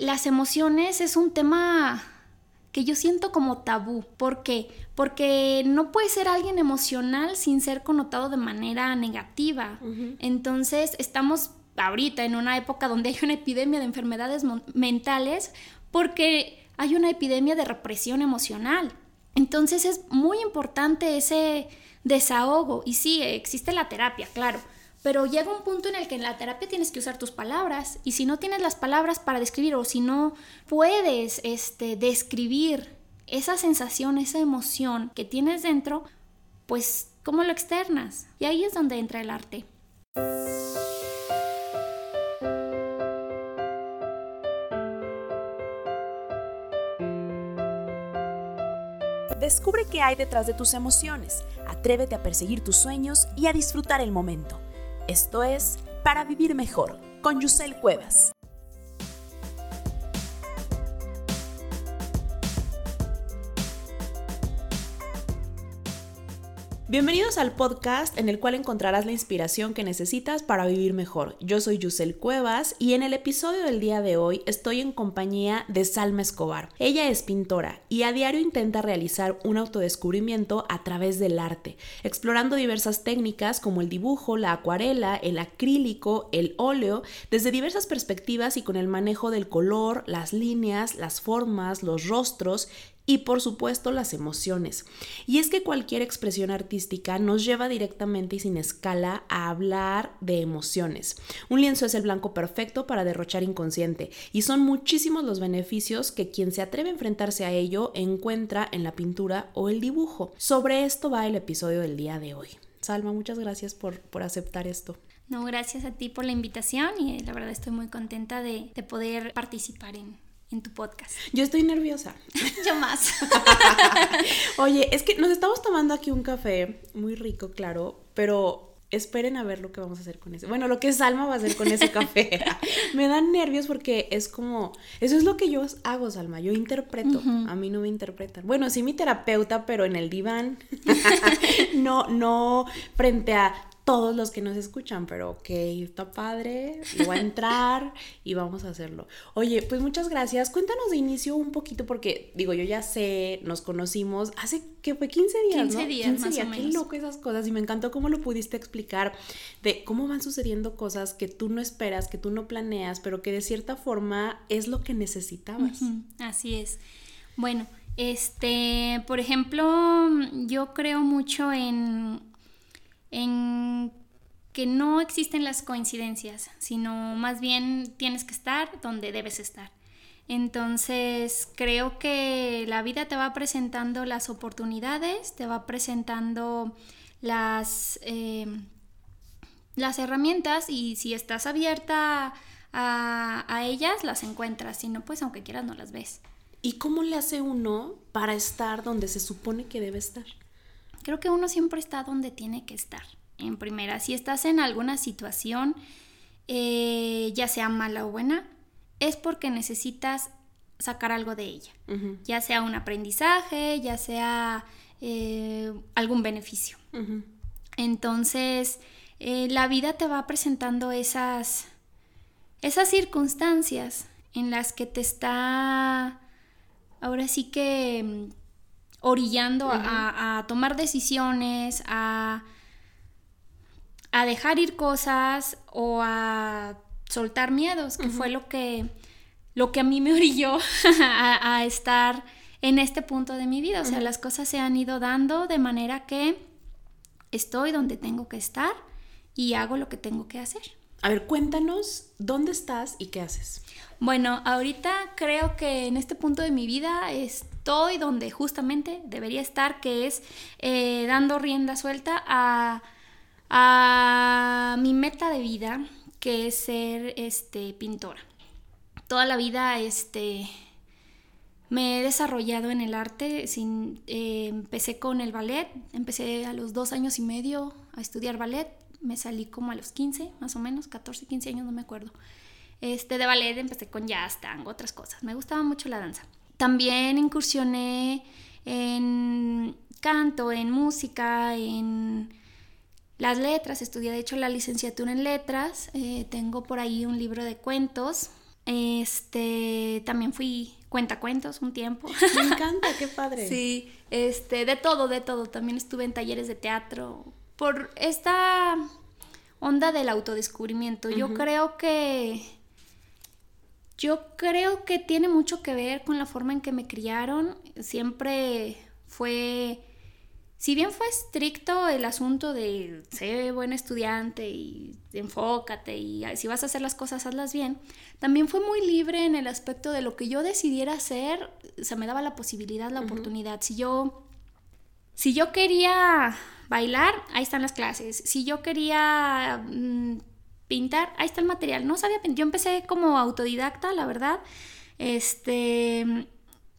las emociones es un tema que yo siento como tabú. ¿Por qué? Porque no puede ser alguien emocional sin ser connotado de manera negativa. Entonces estamos ahorita en una época donde hay una epidemia de enfermedades mentales porque hay una epidemia de represión emocional. Entonces es muy importante ese desahogo. Y sí, existe la terapia, claro. Pero llega un punto en el que en la terapia tienes que usar tus palabras. Y si no tienes las palabras para describir o si no puedes este, describir esa sensación, esa emoción que tienes dentro, pues ¿cómo lo externas? Y ahí es donde entra el arte. Descubre qué hay detrás de tus emociones, atrévete a perseguir tus sueños y a disfrutar el momento. Esto es Para Vivir Mejor con Yusel Cuevas. Bienvenidos al podcast en el cual encontrarás la inspiración que necesitas para vivir mejor. Yo soy Yusel Cuevas y en el episodio del día de hoy estoy en compañía de Salma Escobar. Ella es pintora y a diario intenta realizar un autodescubrimiento a través del arte, explorando diversas técnicas como el dibujo, la acuarela, el acrílico, el óleo, desde diversas perspectivas y con el manejo del color, las líneas, las formas, los rostros y por supuesto las emociones. Y es que cualquier expresión artística nos lleva directamente y sin escala a hablar de emociones. Un lienzo es el blanco perfecto para derrochar inconsciente y son muchísimos los beneficios que quien se atreve a enfrentarse a ello encuentra en la pintura o el dibujo. Sobre esto va el episodio del día de hoy. Salma, muchas gracias por, por aceptar esto. No, gracias a ti por la invitación y la verdad estoy muy contenta de, de poder participar en, en tu podcast. Yo estoy nerviosa. Yo más. Oye, es que nos estamos tomando aquí un café muy rico, claro, pero esperen a ver lo que vamos a hacer con ese. Bueno, lo que Salma va a hacer con ese café. me dan nervios porque es como, eso es lo que yo hago, Salma, yo interpreto, a mí no me interpretan. Bueno, sí mi terapeuta, pero en el diván, no, no frente a todos los que nos escuchan, pero ok, está padre, voy a entrar y vamos a hacerlo. Oye, pues muchas gracias. Cuéntanos de inicio un poquito, porque digo, yo ya sé, nos conocimos hace que fue 15 días, 15 días, 15 más días. O Qué loco esas cosas y me encantó cómo lo pudiste explicar de cómo van sucediendo cosas que tú no esperas, que tú no planeas, pero que de cierta forma es lo que necesitabas. Así es. Bueno, este, por ejemplo, yo creo mucho en en que no existen las coincidencias, sino más bien tienes que estar donde debes estar. Entonces creo que la vida te va presentando las oportunidades, te va presentando las, eh, las herramientas y si estás abierta a, a ellas, las encuentras, si no, pues aunque quieras no las ves. ¿Y cómo le hace uno para estar donde se supone que debe estar? Creo que uno siempre está donde tiene que estar. En primera, si estás en alguna situación, eh, ya sea mala o buena, es porque necesitas sacar algo de ella, ya sea un aprendizaje, ya sea eh, algún beneficio. Entonces, eh, la vida te va presentando esas, esas circunstancias en las que te está, ahora sí que orillando a, tomar decisiones, a, a, dejar ir cosas o a soltar miedos, que fue lo que, lo que a mí me orilló a, estar en este punto de mi vida. O sea, las cosas se han ido dando de manera que estoy donde tengo que estar y hago lo que tengo que hacer. A ver, cuéntanos dónde estás y qué haces. Bueno, ahorita creo que en este punto de mi vida estoy donde justamente debería estar, que es eh, dando rienda suelta a, mi meta de vida, que es ser este, pintora. Toda la vida este, me he desarrollado en el arte. Sin, eh, empecé con el ballet, empecé a los dos años y medio a estudiar ballet me salí como a los 15, más o menos, 14, 15 años, no me acuerdo. Este, de ballet empecé con jazz, tango, otras cosas. Me gustaba mucho la danza. También incursioné en canto, en música, en las letras. Estudié, de hecho, la licenciatura en letras. Eh, tengo por ahí un libro de cuentos. Este, también fui cuentacuentos un tiempo. Me encanta, qué padre. Sí, este, de todo, de todo. También estuve en talleres de teatro. Por esta onda del autodescubrimiento. Yo creo que. Yo creo que tiene mucho que ver con la forma en que me criaron. Siempre fue si bien fue estricto el asunto de ser buen estudiante y enfócate y si vas a hacer las cosas hazlas bien, también fue muy libre en el aspecto de lo que yo decidiera hacer, se me daba la posibilidad, la oportunidad. Si yo si yo quería bailar, ahí están las clases. Si yo quería mm, pintar, ahí está el material. No sabía, yo empecé como autodidacta, la verdad. Este,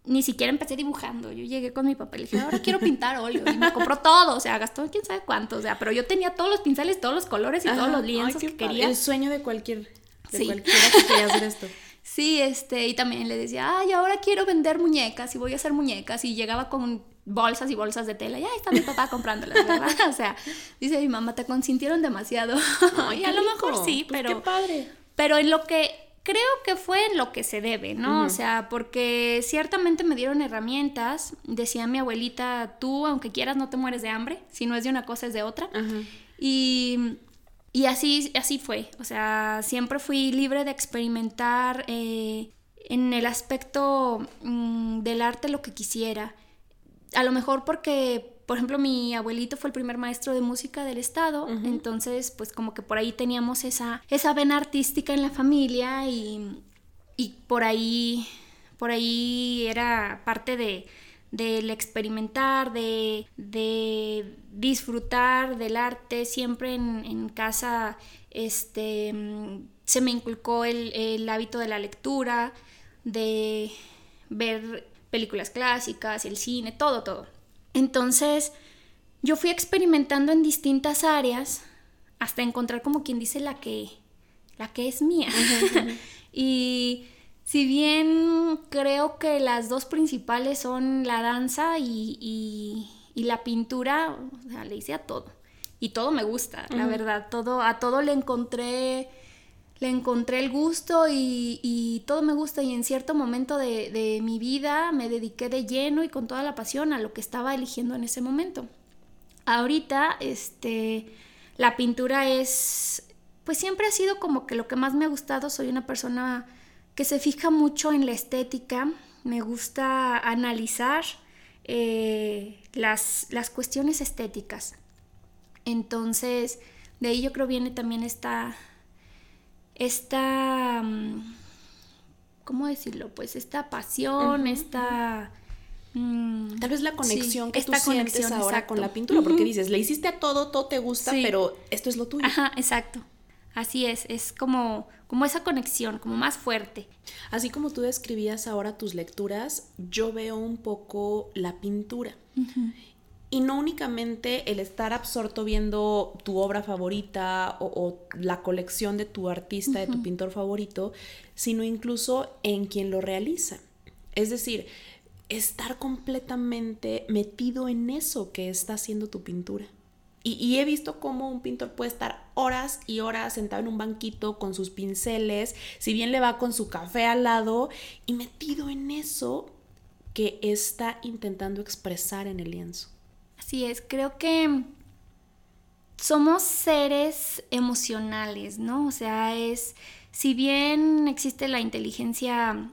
ni siquiera empecé dibujando. Yo llegué con mi papá y dije, ahora quiero pintar óleo. Y me compró todo, o sea, gastó quién sabe cuánto. O sea, pero yo tenía todos los pinceles, todos los colores y todos los lienzos que quería. El sueño de cualquier, de cualquiera que quería hacer esto. Sí, este, y también le decía, ay, ahora quiero vender muñecas y voy a hacer muñecas. Y llegaba con bolsas y bolsas de tela y ahí está mi papá comprándolas, ¿verdad? O sea, dice mi mamá, te consintieron demasiado. y a lo mejor sí, pues pero... qué padre. Pero en lo que creo que fue en lo que se debe, ¿no? O sea, porque ciertamente me dieron herramientas. Decía mi abuelita, tú, aunque quieras, no te mueres de hambre. Si no es de una cosa, es de otra. Y, y, así, así fue. O sea, siempre fui libre de experimentar eh, en el aspecto mm, del arte lo que quisiera. A lo mejor porque por ejemplo, mi abuelito fue el primer maestro de música del estado, entonces pues como que por ahí teníamos esa, esa vena artística en la familia y, por ahí, por ahí era parte de, del experimentar, de, disfrutar del arte, siempre en, casa este, se me inculcó el, el hábito de la lectura, de ver películas clásicas, el cine, todo, todo. Entonces, yo fui experimentando en distintas áreas hasta encontrar como quien dice la que, la que es mía. y si bien creo que las dos principales son la danza y, la pintura, o sea, le hice a todo. Y todo me gusta, la verdad. Todo, a todo le encontré le encontré el gusto y, todo me gusta y en cierto momento de, mi vida me dediqué de lleno y con toda la pasión a lo que estaba eligiendo en ese momento. Ahorita, este, la pintura es, pues siempre ha sido como que lo que más me ha gustado, soy una persona que se fija mucho en la estética, me gusta analizar eh, las, las cuestiones estéticas. Entonces, de ahí yo creo viene también esta esta, mm, ¿cómo decirlo? Pues esta pasión, esta... Mm, Tal vez la conexión que tú sientes ahora con la pintura, porque dices, le hiciste a todo, todo te gusta, pero esto es lo tuyo. Ajá, exacto. Así es, es como, como esa conexión, como más fuerte. Así como tú describías ahora tus lecturas, yo veo un poco la pintura. Y no únicamente el estar absorto viendo tu obra favorita o, la colección de tu artista, de tu pintor favorito, sino incluso en quien lo realiza. Es decir, estar completamente metido en eso que está haciendo tu pintura. Y, y, he visto cómo un pintor puede estar horas y horas sentado en un banquito con sus pinceles, si bien le va con su café al lado, y metido en eso que está intentando expresar en el lienzo. Así es, creo que somos seres emocionales, ¿no? O sea, es, si bien existe la inteligencia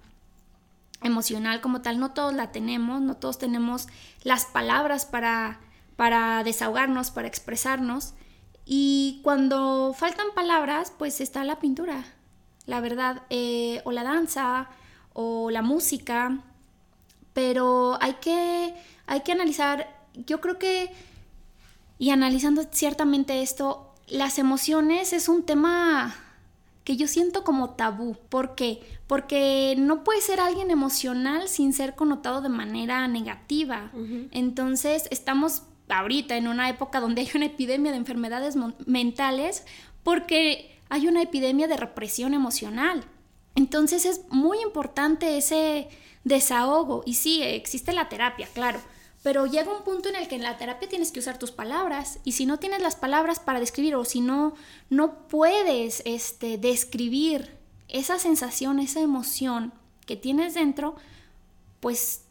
emocional como tal, no todos la tenemos, no todos tenemos las palabras para, para desahogarnos, para expresarnos. Y cuando faltan palabras, pues está la pintura, la verdad, eh, o la danza, o la música, pero hay que, hay que analizar yo creo que, y analizando ciertamente esto, las emociones es un tema que yo siento como tabú. ¿Por qué? Porque no puede ser alguien emocional sin ser connotado de manera negativa. Entonces estamos ahorita en una época donde hay una epidemia de enfermedades mentales porque hay una epidemia de represión emocional. Entonces es muy importante ese desahogo. Y sí, existe la terapia, claro pero llega un punto en el que en la terapia tienes que usar tus palabras y si no tienes las palabras para describir o si no no puedes este describir esa sensación, esa emoción que tienes dentro, pues,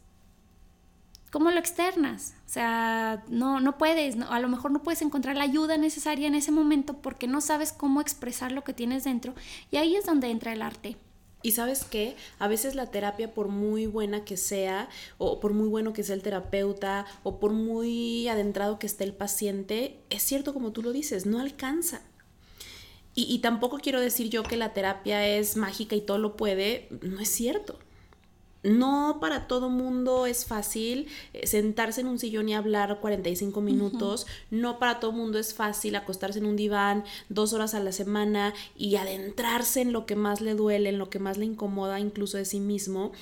¿cómo lo externas? O sea, no, no puedes, a lo mejor no puedes encontrar la ayuda necesaria en ese momento porque no sabes cómo expresar lo que tienes dentro. Y ahí es donde entra el arte. Y sabes qué, a veces la terapia, por muy buena que sea, o por muy bueno que sea el terapeuta, o por muy adentrado que esté el paciente, es cierto como tú lo dices, no alcanza. Y, y tampoco quiero decir yo que la terapia es mágica y todo lo puede, no es cierto. No para todo mundo es fácil eh, sentarse en un sillón y hablar 45 minutos. No para todo mundo es fácil acostarse en un diván dos horas a la semana y adentrarse en lo que más le duele, en lo que más le incomoda incluso de sí mismo.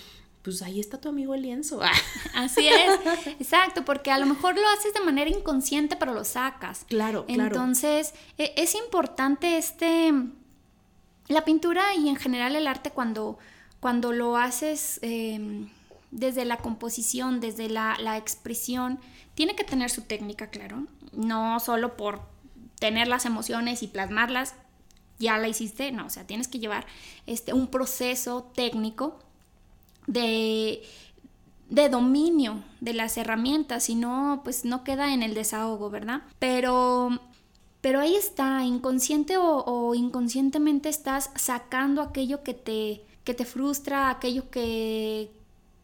Pues ahí está tu amigo el lienzo. Así es, exacto, porque a lo mejor lo haces de manera inconsciente, pero lo sacas. Claro, claro. Entonces, e, es importante este. La pintura y en general el arte cuando cuando lo haces em, desde la composición, desde la, expresión, tiene que tener su técnica, claro. No solo por tener las emociones y plasmarlas, ya la hiciste, no, o sea, tienes que llevar este, un proceso técnico de, de dominio de las herramientas, si no, pues no queda en el desahogo, ¿verdad? Pero pero ahí está, inconsciente o, inconscientemente estás sacando aquello que te, que te frustra, aquello que,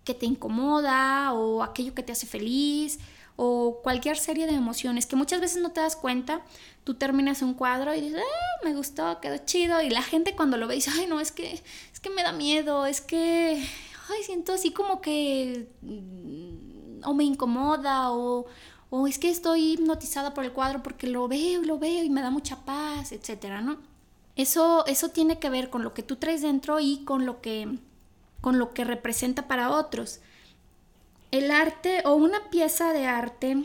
que te incomoda o aquello que te hace feliz o cualquier serie de emociones que muchas veces no te das cuenta. Tú terminas un cuadro y dices, ah, me gustó, quedó chido. Y la gente cuando lo ve dice, ay, no, es que, es que me da miedo, es que, ay, siento así como que, mm, o me incomoda, o, o es que estoy hipnotizada por el cuadro porque lo veo lo veo y me da mucha paz, etcétera, ¿no? Eso, eso tiene que ver con lo que tú traes dentro y con lo que, con lo que representa para otros. El arte o una pieza de arte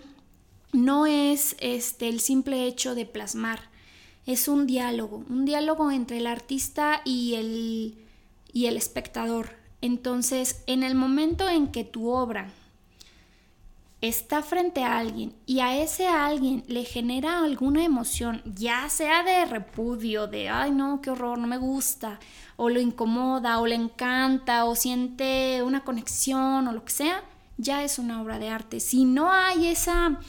no es este, el simple hecho de plasmar, es un diálogo, un diálogo entre el artista y el, y el espectador. Entonces, en el momento en que tu obra está frente a alguien y a ese alguien le genera alguna emoción, ya sea de repudio, de, ay no, qué horror, no me gusta, o lo incomoda, o le encanta, o siente una conexión, o lo que sea, ya es una obra de arte. Si no hay esa,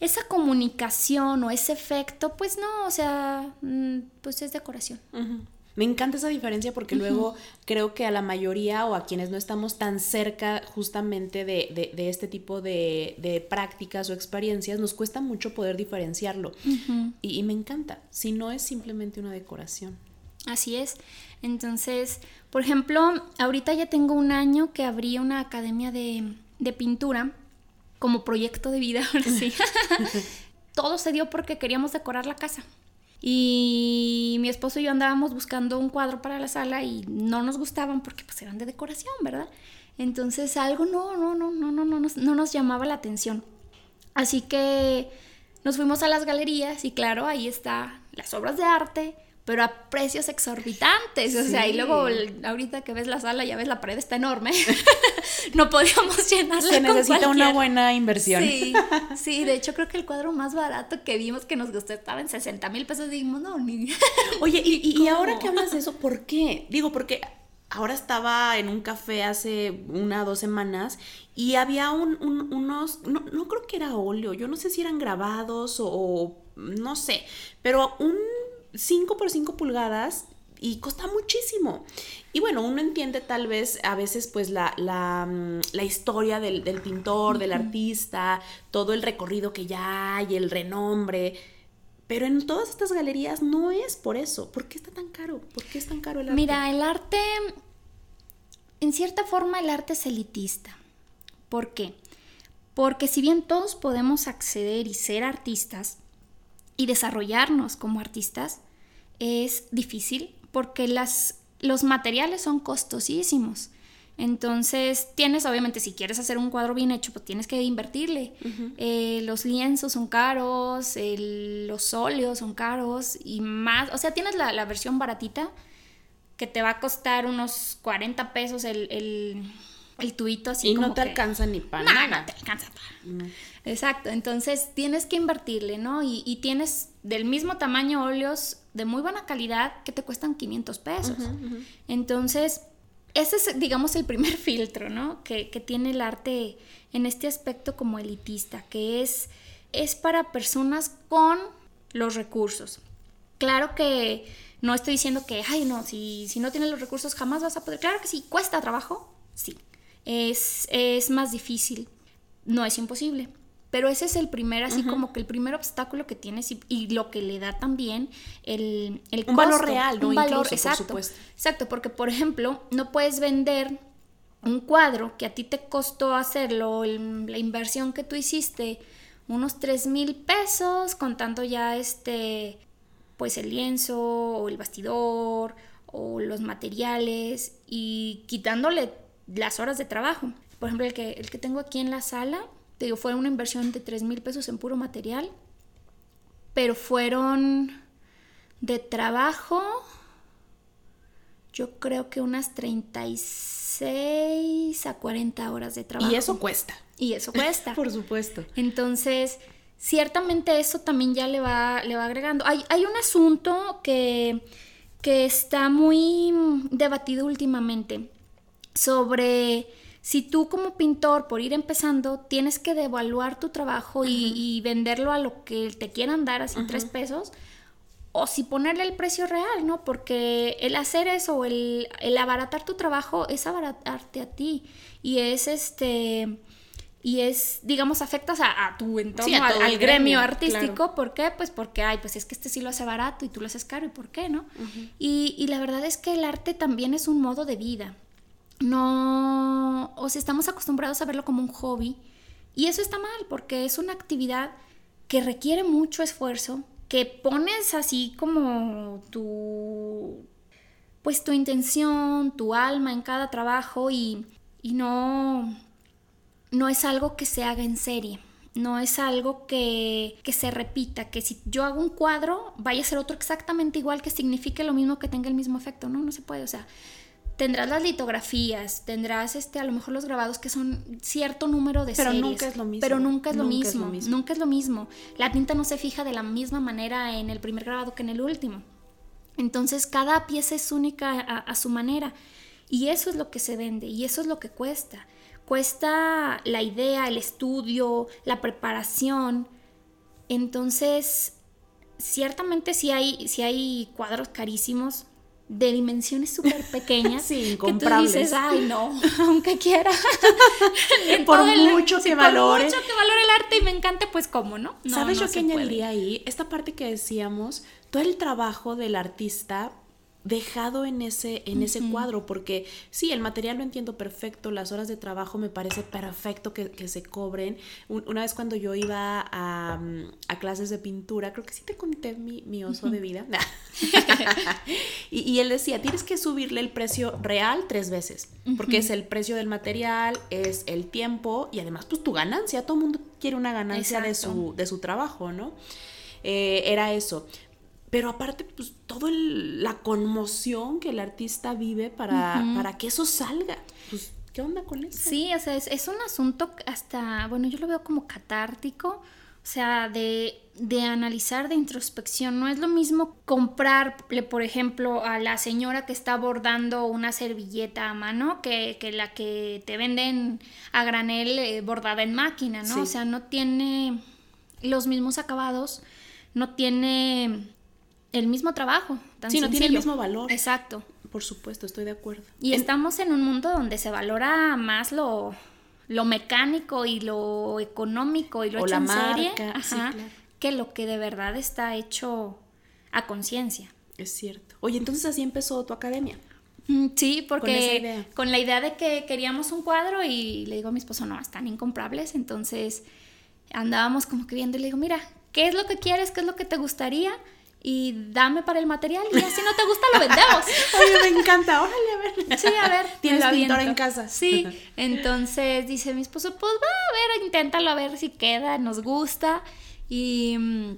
esa comunicación o ese efecto, pues no, o sea, mm, pues es decoración. Me encanta esa diferencia porque luego creo que a la mayoría o a quienes no estamos tan cerca justamente de, este tipo de, prácticas o experiencias, nos cuesta mucho poder diferenciarlo. y, me encanta, si no es simplemente una decoración. Así es. Entonces, por ejemplo, ahorita ya tengo un año que abrí una academia de, de pintura como proyecto de vida, ahora sí. Todo se dio porque queríamos decorar la casa. Y mi esposo y yo andábamos buscando un cuadro para la sala y no nos gustaban porque pues eran de decoración, ¿verdad? Entonces algo no, no, no, no, no, no, no, no nos llamaba la atención. Así que nos fuimos a las galerías y claro, ahí está las obras de arte, pero a precios exorbitantes. O sea, y luego ahorita que ves la sala, ya ves la pared está enorme. no podíamos llenarla. Se necesita una buena inversión. Sí, sí, de hecho creo que el cuadro más barato que vimos que nos gustó estaba en 60 mil pesos. Dijimos, no, ni. Oye, y, y ahora que hablas de eso, ¿por qué? Digo, porque ahora estaba en un café hace una o dos semanas y había un, unos, no, no, creo que era óleo, yo no sé si eran grabados o no sé, pero un 5 por 5 pulgadas y cuesta muchísimo. Y bueno, uno entiende tal vez a veces pues la, la, mm, historia del, pintor, del artista, todo el recorrido que ya hay, el renombre. Pero en todas estas galerías no es por eso. ¿Por qué está tan caro? ¿Por qué es tan caro el arte? Mira, el arte, en cierta forma el arte es elitista. ¿Por qué? Porque si bien todos podemos acceder y ser artistas, y desarrollarnos como artistas es difícil porque las, los materiales son costosísimos. Entonces, tienes, obviamente, si quieres hacer un cuadro bien hecho, pues tienes que invertirle. Eh, los lienzos son caros, los óleos son caros y más. O sea, tienes la, la, versión baratita que te va a costar unos 40 pesos el, el, el tubito así. Y no te alcanza ni para nada. No te alcanza para. Exacto, entonces tienes que invertirle, ¿no? Y, tienes del mismo tamaño óleos de muy buena calidad que te cuestan 500 pesos. Entonces, ese es, digamos, el primer filtro, ¿no? Que, que, tiene el arte en este aspecto como elitista, que es, es para personas con los recursos. Claro que no estoy diciendo que, ay, no, si, si no tienes los recursos jamás vas a poder. Claro que sí, cuesta trabajo, sí. Es, es más difícil, no es imposible. Pero ese es el primer, así como que el primer obstáculo que tienes y, lo que le da también el, el Un valor real, ¿no? Un valor, exacto. exacto, porque por ejemplo, no puedes vender un cuadro que a ti te costó hacerlo, la inversión que tú hiciste, unos 3 mil pesos, contando ya este, pues el lienzo o el bastidor o los materiales y quitándole las horas de trabajo. Por ejemplo, el que, el que tengo aquí en la sala, te digo, fue una inversión de 3 mil pesos en puro material, pero fueron de trabajo, yo creo que unas 36 a 40 horas de trabajo. Y eso cuesta. Y eso cuesta. Por supuesto. Entonces, ciertamente eso también ya le va, le va agregando. Hay, hay un asunto que, que está muy debatido últimamente sobre si tú como pintor, por ir empezando, tienes que devaluar tu trabajo y, venderlo a lo que te quieran dar, así tres pesos, o si ponerle el precio real, ¿no? Porque el hacer eso, el, el abaratar tu trabajo, es abaratarte a ti. Y es este y es, digamos, afectas a, tu entorno, al, gremio, artístico. ¿Por qué? Pues porque, ay, pues es que este sí lo hace barato y tú lo haces caro, ¿y por qué, no? y, y, la verdad es que el arte también es un modo de vida no, o sea, estamos acostumbrados a verlo como un hobby y eso está mal porque es una actividad que requiere mucho esfuerzo, que pones así como tu, pues tu intención, tu alma en cada trabajo y, y no, no es algo que se haga en serie. No es algo que, que, se repita, que si yo hago un cuadro, vaya a ser otro exactamente igual que signifique lo mismo que tenga el mismo efecto. No, no se puede. O sea, tendrás las litografías, tendrás este a lo mejor los grabados que son cierto número de pero series, nunca es lo mismo. pero nunca es lo, mismo, nunca es lo mismo. La tinta no se fija de la misma manera en el primer grabado que en el último. Entonces cada pieza es única a, su manera y eso es lo que se vende y eso es lo que cuesta. Cuesta la idea, el estudio, la preparación. Entonces, ciertamente si hay, si hay cuadros carísimos, de dimensiones súper pequeñas sí, que tú dices, ay no, aunque quiera. por mucho que valore. Por mucho que valore el arte y me encante, pues cómo, ¿no? no ¿Sabes yo qué añadiría ahí? Esta parte que decíamos, todo el trabajo del artista dejado en ese, en ese cuadro, porque sí, el material lo entiendo perfecto, las horas de trabajo me parece perfecto que, se cobren. una vez cuando yo iba a, a, clases de pintura, creo que sí te conté mi, oso de vida, y, y, él decía, tienes que subirle el precio real tres veces, porque es el precio del material, es el tiempo y además pues tu ganancia, todo el mundo quiere una ganancia de su, de su trabajo, ¿no? Eh, era eso. Pero aparte, pues, toda la conmoción que el artista vive para, para que eso salga. Pues, ¿qué onda con eso? Sí, o sea, es, un asunto hasta, bueno, yo lo veo como catártico, o sea, de, de analizar, de introspección. No es lo mismo comprarle, por ejemplo, a la señora que está bordando una servilleta a mano que, que la que te venden a granel eh, bordada en máquina, ¿no? O sea, no tiene los mismos acabados, no tiene el mismo trabajo. Tan sí, no tiene el mismo valor. Exacto. Por supuesto, estoy de acuerdo. Y estamos en un mundo donde se valora más lo, lo mecánico y lo económico y lo hecho en serie que lo que de verdad está hecho a conciencia. Es cierto. Oye, entonces así empezó tu academia. Mm, sí, porque con, la idea de que queríamos un cuadro y le digo a mi esposo, no, están incomprables, entonces andábamos como que viendo y le digo, mira, ¿qué es lo que quieres? ¿Qué es lo que te gustaría? Y dame para el material y así no te gusta lo vendemos. Oye, me encanta, órale, a ver. Sí, a ver. Tienes pintor en casa. Sí, entonces dice mi esposo, pues va a ver, inténtalo a ver si queda, nos gusta. Y mm,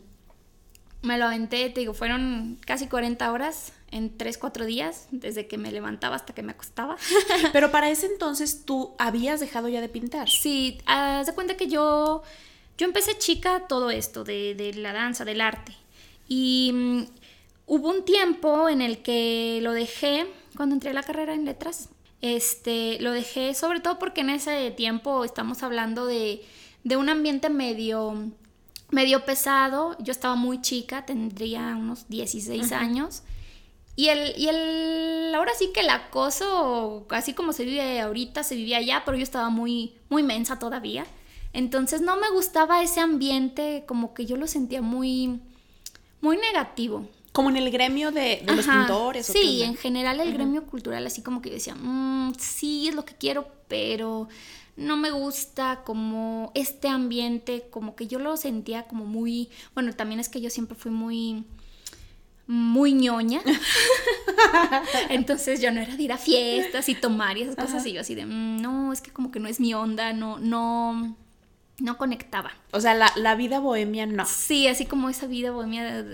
me lo aventé, te digo, fueron casi 40 horas en 3, 4 días, desde que me levantaba hasta que me acostaba. Pero para ese entonces tú habías dejado ya de pintar. Sí, haz de cuenta que yo, yo empecé chica todo esto de, de la danza, del arte. Y mm, hubo un tiempo en el que lo dejé cuando entré a la carrera en letras. Este, lo dejé sobre todo porque en ese tiempo estamos hablando de, de un ambiente medio, medio pesado. Yo estaba muy chica, tendría unos 16 años. Y el, y el, ahora sí que el acoso, así como se vive ahorita, se vivía allá, pero yo estaba muy, muy mensa todavía. Entonces no me gustaba ese ambiente, como que yo lo sentía muy, muy negativo. Como en el gremio de, los pintores. sí, en general el gremio cultural, así como que yo decía, mm, sí, es lo que quiero, pero no me gusta como este ambiente, como que yo lo sentía como muy, bueno, también es que yo siempre fui muy muy ñoña. Entonces yo no era de ir a fiestas y tomar y esas cosas y yo así de, mm, no, es que como que no es mi onda, no, no, no conectaba. O sea, la, vida bohemia no. Sí, así como esa vida bohemia,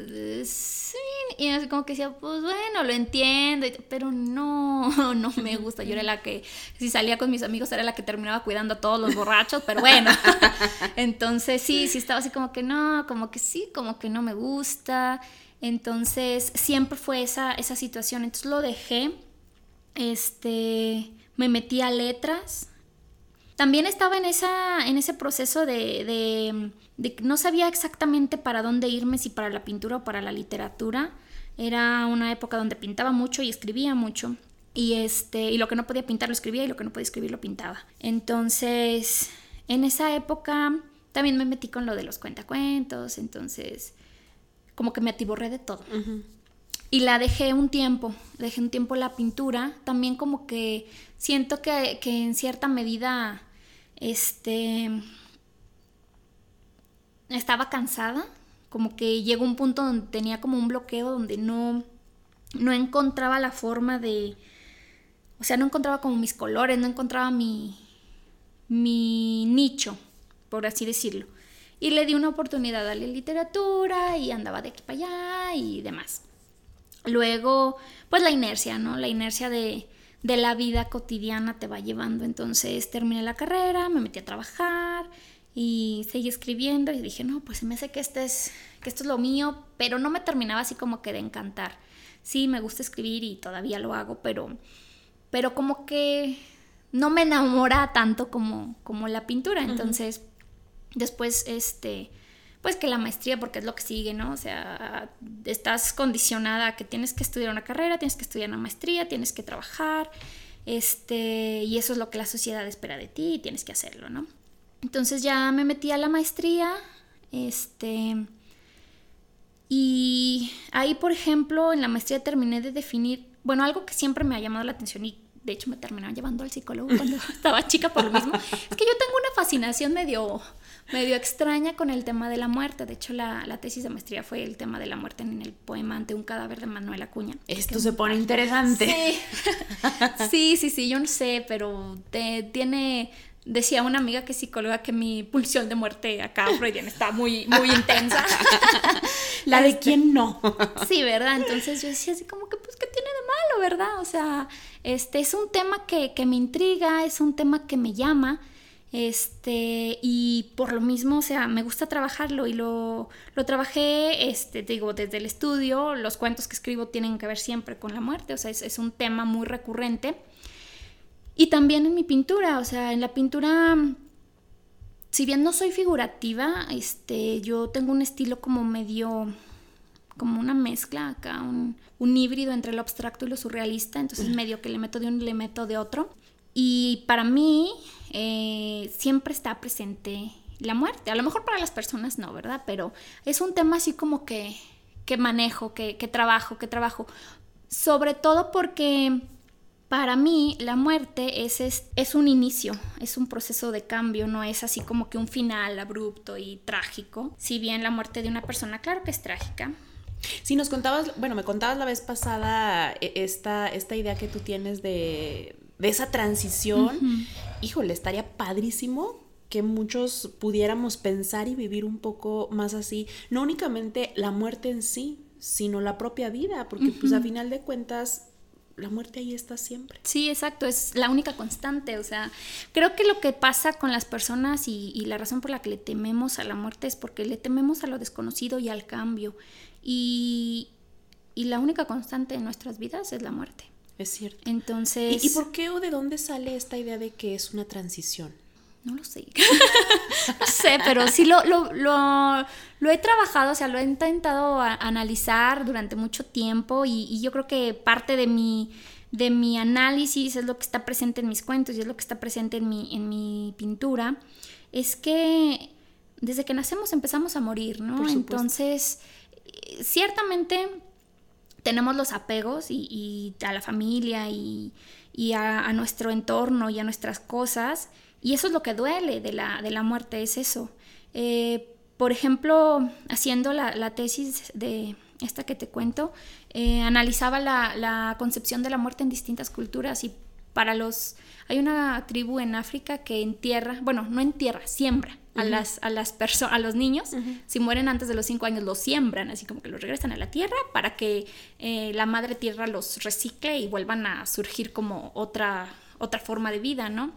sí, y así como que decía, pues bueno, lo entiendo, pero no, no me gusta. Yo era la que, si salía con mis amigos, era la que terminaba cuidando a todos los borrachos, pero bueno. Entonces sí, sí estaba así como que no, como que sí, como que no me gusta. Entonces siempre fue esa, esa situación. Entonces lo dejé, este, me metí a letras también estaba en, esa, en ese proceso de, de, de, no sabía exactamente para dónde irme, si para la pintura o para la literatura. Era una época donde pintaba mucho y escribía mucho. Y, este, y lo que no podía pintar lo escribía y lo que no podía escribir lo pintaba. Entonces, en esa época también me metí con lo de los cuentacuentos, entonces como que me atiborré de todo. Y la dejé un tiempo, dejé un tiempo la pintura, también como que siento que, que en cierta medida este, estaba cansada, como que llegó un punto donde tenía como un bloqueo, donde no, no encontraba la forma de, o sea, no encontraba como mis colores, no encontraba mi, mi nicho, por así decirlo. Y le di una oportunidad a la literatura y andaba de aquí para allá y demás. Luego, pues la inercia, ¿no? La inercia de, de la vida cotidiana te va llevando. Entonces terminé la carrera, me metí a trabajar y seguí escribiendo y dije, no, pues se me hace que, este es, que esto es lo mío, pero no me terminaba así como que de encantar. Sí, me gusta escribir y todavía lo hago, pero, pero como que no me enamora tanto como, como la pintura. Entonces, después, este, pues que la maestría, porque es lo que sigue, ¿no? O sea, estás condicionada a que tienes que estudiar una carrera, tienes que estudiar una maestría, tienes que trabajar, este, y eso es lo que la sociedad espera de ti y tienes que hacerlo, ¿no? Entonces ya me metí a la maestría, este, y ahí, por ejemplo, en la maestría terminé de definir, bueno, algo que siempre me ha llamado la atención y de hecho me terminaron llevando al psicólogo cuando estaba chica por lo mismo, es que yo tengo una fascinación medio medio extraña con el tema de la muerte. De hecho, la, tesis de maestría fue el tema de la muerte en el poema ante un cadáver de Manuel Acuña. Esto se pone interesante. Sí. sí, sí, sí, yo no sé, pero te, tiene decía una amiga que es psicóloga que mi pulsión de muerte acá freudiana está muy, muy intensa. La de quién no. sí, ¿verdad? Entonces yo decía así como que, pues, ¿qué tiene de malo, verdad? O sea, este es un tema que, que me intriga, es un tema que me llama. Este, y por lo mismo, o sea, me gusta trabajarlo y lo, lo trabajé, este, digo, desde el estudio, los cuentos que escribo tienen que ver siempre con la muerte, o sea, es, un tema muy recurrente. Y también en mi pintura, o sea, en la pintura, si bien no soy figurativa, este, yo tengo un estilo como medio, como una mezcla acá, un, un híbrido entre lo abstracto y lo surrealista, entonces medio que le meto de un, le meto de otro. Y para mí eh, siempre está presente la muerte. A lo mejor para las personas no, ¿verdad? Pero es un tema así como que, que manejo, que, que trabajo, que trabajo. Sobre todo porque para mí la muerte es, es, es, un inicio, es un proceso de cambio, no es así como que un final abrupto y trágico. Si bien la muerte de una persona, claro que es trágica. Si nos contabas, bueno, me contabas la vez pasada e, esta, esta idea que tú tienes de, de esa transición, híjole, estaría padrísimo que muchos pudiéramos pensar y vivir un poco más así, no únicamente la muerte en sí, sino la propia vida, porque pues a final de cuentas la muerte ahí está siempre. Sí, exacto, es la única constante. O sea, creo que lo que pasa con las personas y, y, la razón por la que le tememos a la muerte es porque le tememos a lo desconocido y al cambio. Y, y la única constante en nuestras vidas es la muerte. Es cierto. Entonces... ¿Y, por qué o de dónde sale esta idea de que es una transición? No lo sé. no sé, pero sí lo, lo, lo, he trabajado, o sea, lo he intentado analizar durante mucho tiempo y, yo creo que parte de mi, de mi análisis es lo que está presente en mis cuentos y es lo que está presente en mi, en mi pintura. Es que desde que nacemos empezamos a morir, ¿no? Entonces, ciertamente tenemos los apegos y, a la familia y, a, nuestro entorno y a nuestras cosas. Y eso es lo que duele de la, de la muerte, es eso. Eh, por ejemplo, haciendo la, tesis de esta que te cuento, eh, analizaba la, la, concepción de la muerte en distintas culturas y para los... Hay una tribu en África que entierra, bueno, no entierra, siembra a las, a las personas, a los niños, si mueren antes de los cinco años, los siembran, así como que los regresan a la tierra para que eh, la madre tierra los recicle y vuelvan a surgir como otra, otra forma de vida, ¿no?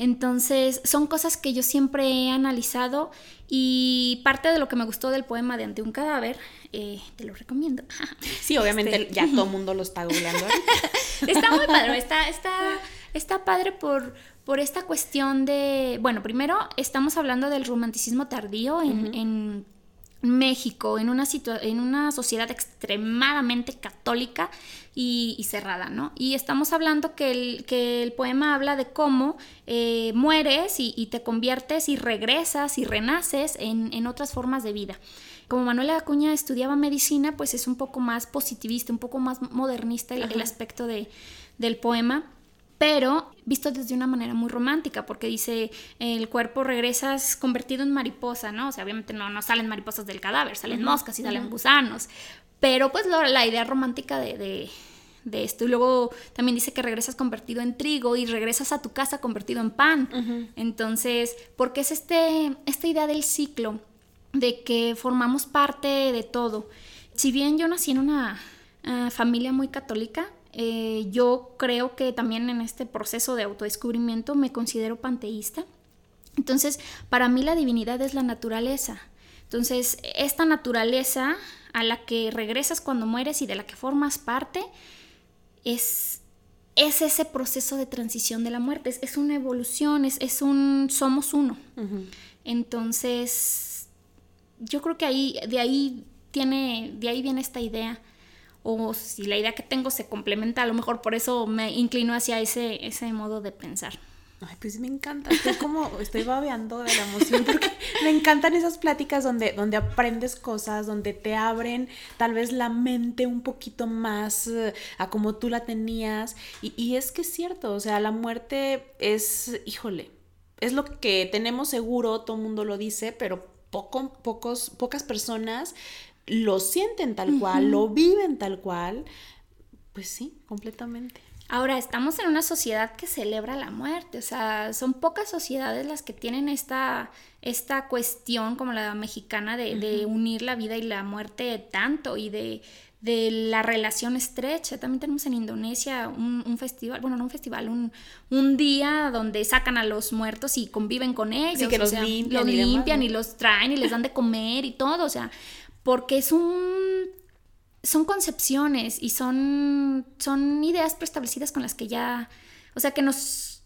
Entonces, son cosas que yo siempre he analizado y parte de lo que me gustó del poema de Ante un cadáver, eh, te lo recomiendo. Sí, obviamente este, ya todo el mundo lo está googleando. está muy padre, está, está, está padre por, por esta cuestión de, bueno, primero estamos hablando del romanticismo tardío en, México, en una, en una sociedad extremadamente católica y, cerrada, ¿no? Y estamos hablando que el, que el poema habla de cómo eh, mueres y, te conviertes y regresas y renaces en, otras formas de vida. Como Manuel Acuña estudiaba medicina, pues es un poco más positivista, un poco más modernista el, aspecto de, del poema pero visto desde una manera muy romántica, porque dice, el cuerpo regresas convertido en mariposa, ¿no? O sea, obviamente no, no salen mariposas del cadáver, salen moscas y salen gusanos, pero pues la idea romántica de, esto. Y luego también dice que regresas convertido en trigo y regresas a tu casa convertido en pan. Entonces, porque es este, esta idea del ciclo, de que formamos parte de todo. Si bien yo nací en una ah, familia muy católica, eh, yo creo que también en este proceso de autodescubrimiento me considero panteísta. Entonces, para mí la divinidad es la naturaleza. Entonces, esta naturaleza a la que regresas cuando mueres y de la que formas parte es, es ese proceso de transición de la muerte, es, una evolución, es, es, un somos uno. Entonces, yo creo que ahí, de ahí tiene, de ahí viene esta idea o si la idea que tengo se complementa, a lo mejor por eso me inclino hacia ese, ese modo de pensar. Ay, pues me encanta, estoy como, estoy babeando de la emoción porque me encantan esas pláticas donde, donde aprendes cosas, donde te abren tal vez la mente un poquito más eh, a como tú la tenías. Y, es que es cierto, o sea, la muerte es, híjole, es lo que tenemos seguro, todo el mundo lo dice, pero poco, pocos, pocas personas lo sienten tal cual, lo viven tal cual, pues sí, completamente. Ahora, estamos en una sociedad que celebra la muerte, o sea, son pocas sociedades las que tienen esta, esta cuestión como la mexicana de, unir la vida y la muerte tanto y de, la relación estrecha. También tenemos en Indonesia un, festival, bueno, no un festival, un, un, día donde sacan a los muertos y conviven con ellos. Sí, que los limpian, y, limpian y los traen y les dan de comer y todo, o sea, porque es un son concepciones y son, son ideas preestablecidas con las que ya, o sea, que nos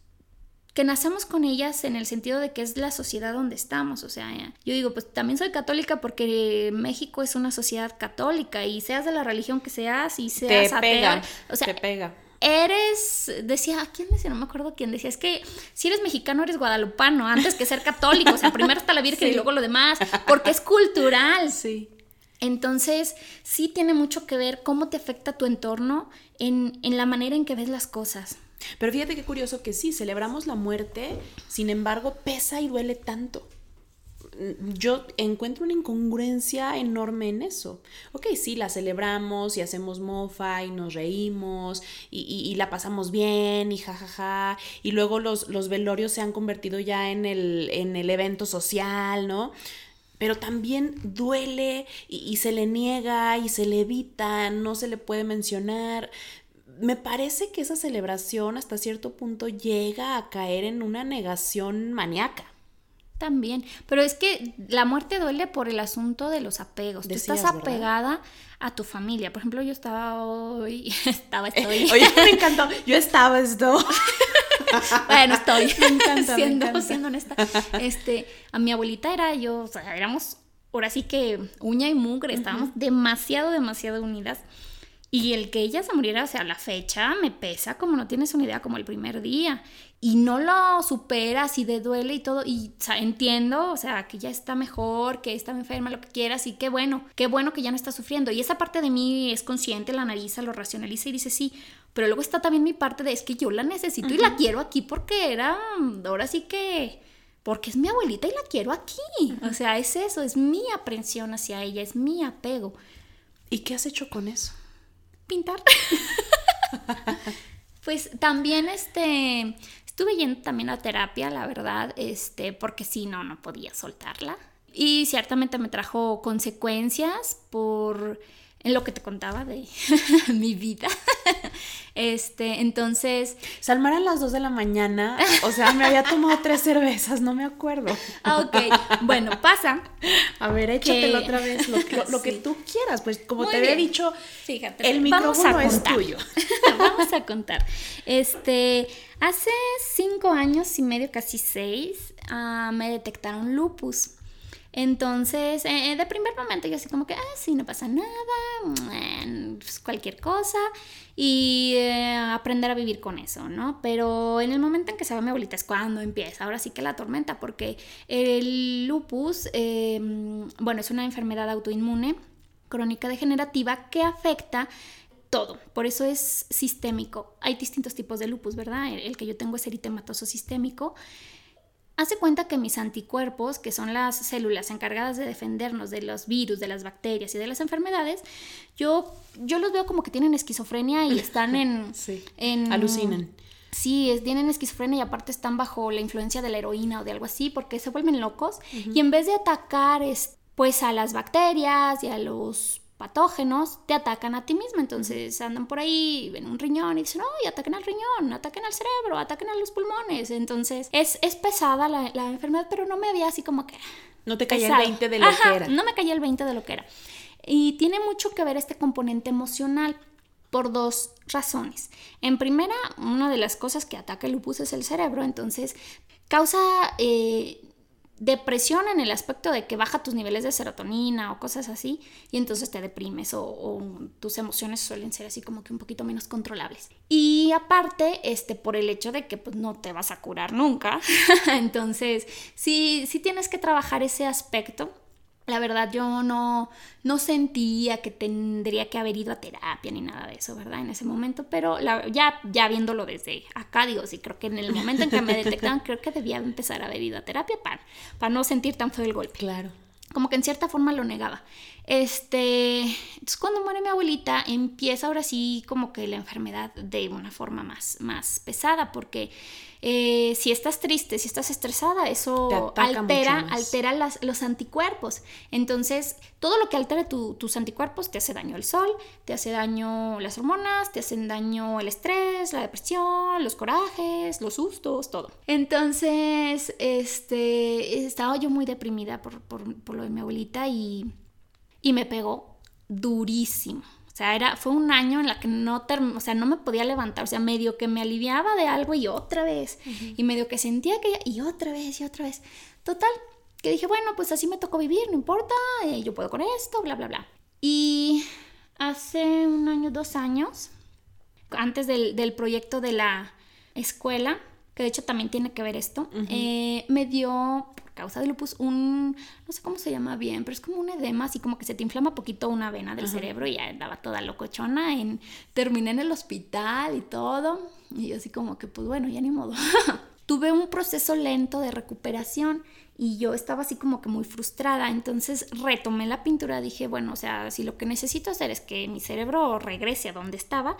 que nacemos con ellas en el sentido de que es la sociedad donde estamos, o sea, yo digo, pues también soy católica porque México es una sociedad católica y seas de la religión que seas y seas te pega, o sea, te pega. Eres, decía, ¿quién decía? No me acuerdo quién decía, es que si eres mexicano eres guadalupano antes que ser católico, o sea, primero está la Virgen y luego lo demás, porque es cultural. Sí. Entonces, sí tiene mucho que ver cómo te afecta tu entorno en, la manera en que ves las cosas. Pero fíjate qué curioso que sí, celebramos la muerte, sin embargo, pesa y duele tanto. Yo encuentro una incongruencia enorme en eso. Ok, sí, la celebramos y hacemos mofa y nos reímos y, la pasamos bien y jajaja. y luego los, los velorios se han convertido ya en el, en el evento social, ¿no? Pero también duele y, se le niega y se le evita, no se le puede mencionar. Me parece que esa celebración hasta cierto punto llega a caer en una negación maníaca. También, pero es que la muerte duele por el asunto de los apegos. Tú estás apegada a tu familia. Por ejemplo, yo estaba hoy, estaba, estoy. oye, me encantó. Yo estaba, esto. bueno, estoy. Encanta, siendo, siendo honesta. Este, a mi abuelita era yo, o sea, éramos ahora sí que uña y mugre, estábamos demasiado, demasiado unidas. Y el que ella se muriera, o sea, la fecha me pesa como no tienes una idea, como el primer día. Y no lo superas y de duele y todo. Y o sea, entiendo, o sea, que ya está mejor, que está enferma, lo que quieras. Y qué bueno, qué bueno que ya no está sufriendo. Y esa parte de mí es consciente, la analiza, lo racionaliza y dice sí. Pero luego está también mi parte de es que yo la necesito y la quiero aquí porque era, ahora sí que porque es mi abuelita y la quiero aquí. O sea, es eso, es mi aprensión hacia ella, es mi apego. ¿Y qué has hecho con eso? Pintar. pues también este estuve yendo también a terapia, la verdad, este, porque si no no podía soltarla. Y ciertamente me trajo consecuencias por en lo que te contaba de mi vida. Este, entonces. Salmar a las 2 de la mañana. O sea, me había tomado tres cervezas, no me acuerdo. Ah, ok. Bueno, pasa. A ver, échatelo otra vez. Lo, que tú quieras. Pues como te había dicho, Fíjate, el micrófono es tuyo. vamos a contar. Este, hace cinco años y medio, casi seis, ah, me detectaron lupus. Entonces, eh, eh, de primer momento yo así como que, ah, sí, no pasa nada, mm, pues cualquier cosa, y eh, aprender a vivir con eso, ¿no? Pero en el momento en que se va mi abuelita es cuando empieza, ahora sí que la tormenta, porque el lupus, em, bueno, es una enfermedad autoinmune crónica degenerativa que afecta todo, por eso es sistémico. Hay distintos tipos de lupus, ¿verdad? El que yo tengo es eritematoso sistémico. Hace cuenta que mis anticuerpos, que son las células encargadas de defendernos de los virus, de las bacterias y de las enfermedades, yo, yo los veo como que tienen esquizofrenia y están en... sí. Alucinan. Sí, es, tienen esquizofrenia y aparte están bajo la influencia de la heroína o de algo así porque se vuelven locos y en vez de atacar pues a las bacterias y a los patógenos te atacan a ti mismo. Entonces andan por ahí, ven un riñón y dicen, no, y ataquen al riñón, ataquen al cerebro, ataquen a los pulmones. Entonces es, es pesada la, enfermedad, pero no me había así como que... No te caía el 20 de lo que era. No me caía el 20 de lo que era. Y tiene mucho que ver este componente emocional por dos razones. En primera, una de las cosas que ataca el lupus es el cerebro, entonces causa eh, depresión en el aspecto de que baja tus niveles de serotonina o cosas así y entonces te deprimes o, tus emociones suelen ser así como que un poquito menos controlables. Y aparte, este, por el hecho de que pues no te vas a curar nunca, entonces sí, sí tienes que trabajar ese aspecto la verdad yo no, no sentía que tendría que haber ido a terapia ni nada de eso, ¿verdad? En ese momento, pero ya, ya viéndolo desde acá, digo, sí, creo que en el momento en que me detectaron, creo que debía empezar a haber ido a terapia para, para no sentir tan feo el golpe. Claro. Como que en cierta forma lo negaba. Este, entonces cuando muere mi abuelita, empieza ahora sí como que la enfermedad de una forma más, más pesada, porque eh, si estás triste, si estás estresada, eso altera, altera los anticuerpos. Entonces, todo lo que altera tus anticuerpos te hace daño el sol, te hace daño las hormonas, te hacen daño el estrés, la depresión, los corajes, los sustos, todo. Entonces, este, estaba yo muy deprimida por, por lo de mi abuelita y, y me pegó durísimo. O sea, era, fue un año en la que no, o sea, no me podía levantar, o sea, medio que me aliviaba de algo y otra vez, y medio que sentía que y otra vez y otra vez. Total, que dije, bueno, pues así me tocó vivir, no importa, eh, yo puedo con esto, bla, bla, bla. Y hace un año, dos años, antes del, del proyecto de la escuela, que de hecho también tiene que ver esto, eh, me dio causa de lupus un, no sé cómo se llama bien, pero es como un edema, así como que se te inflama poquito una vena del cerebro y ya andaba toda locochona. En, terminé en el hospital y todo. Y yo así como que, pues bueno, ya ni modo. Tuve un proceso lento de recuperación y yo estaba así como que muy frustrada. Entonces retomé la pintura, dije, bueno, o sea, si lo que necesito hacer es que mi cerebro regrese a donde estaba,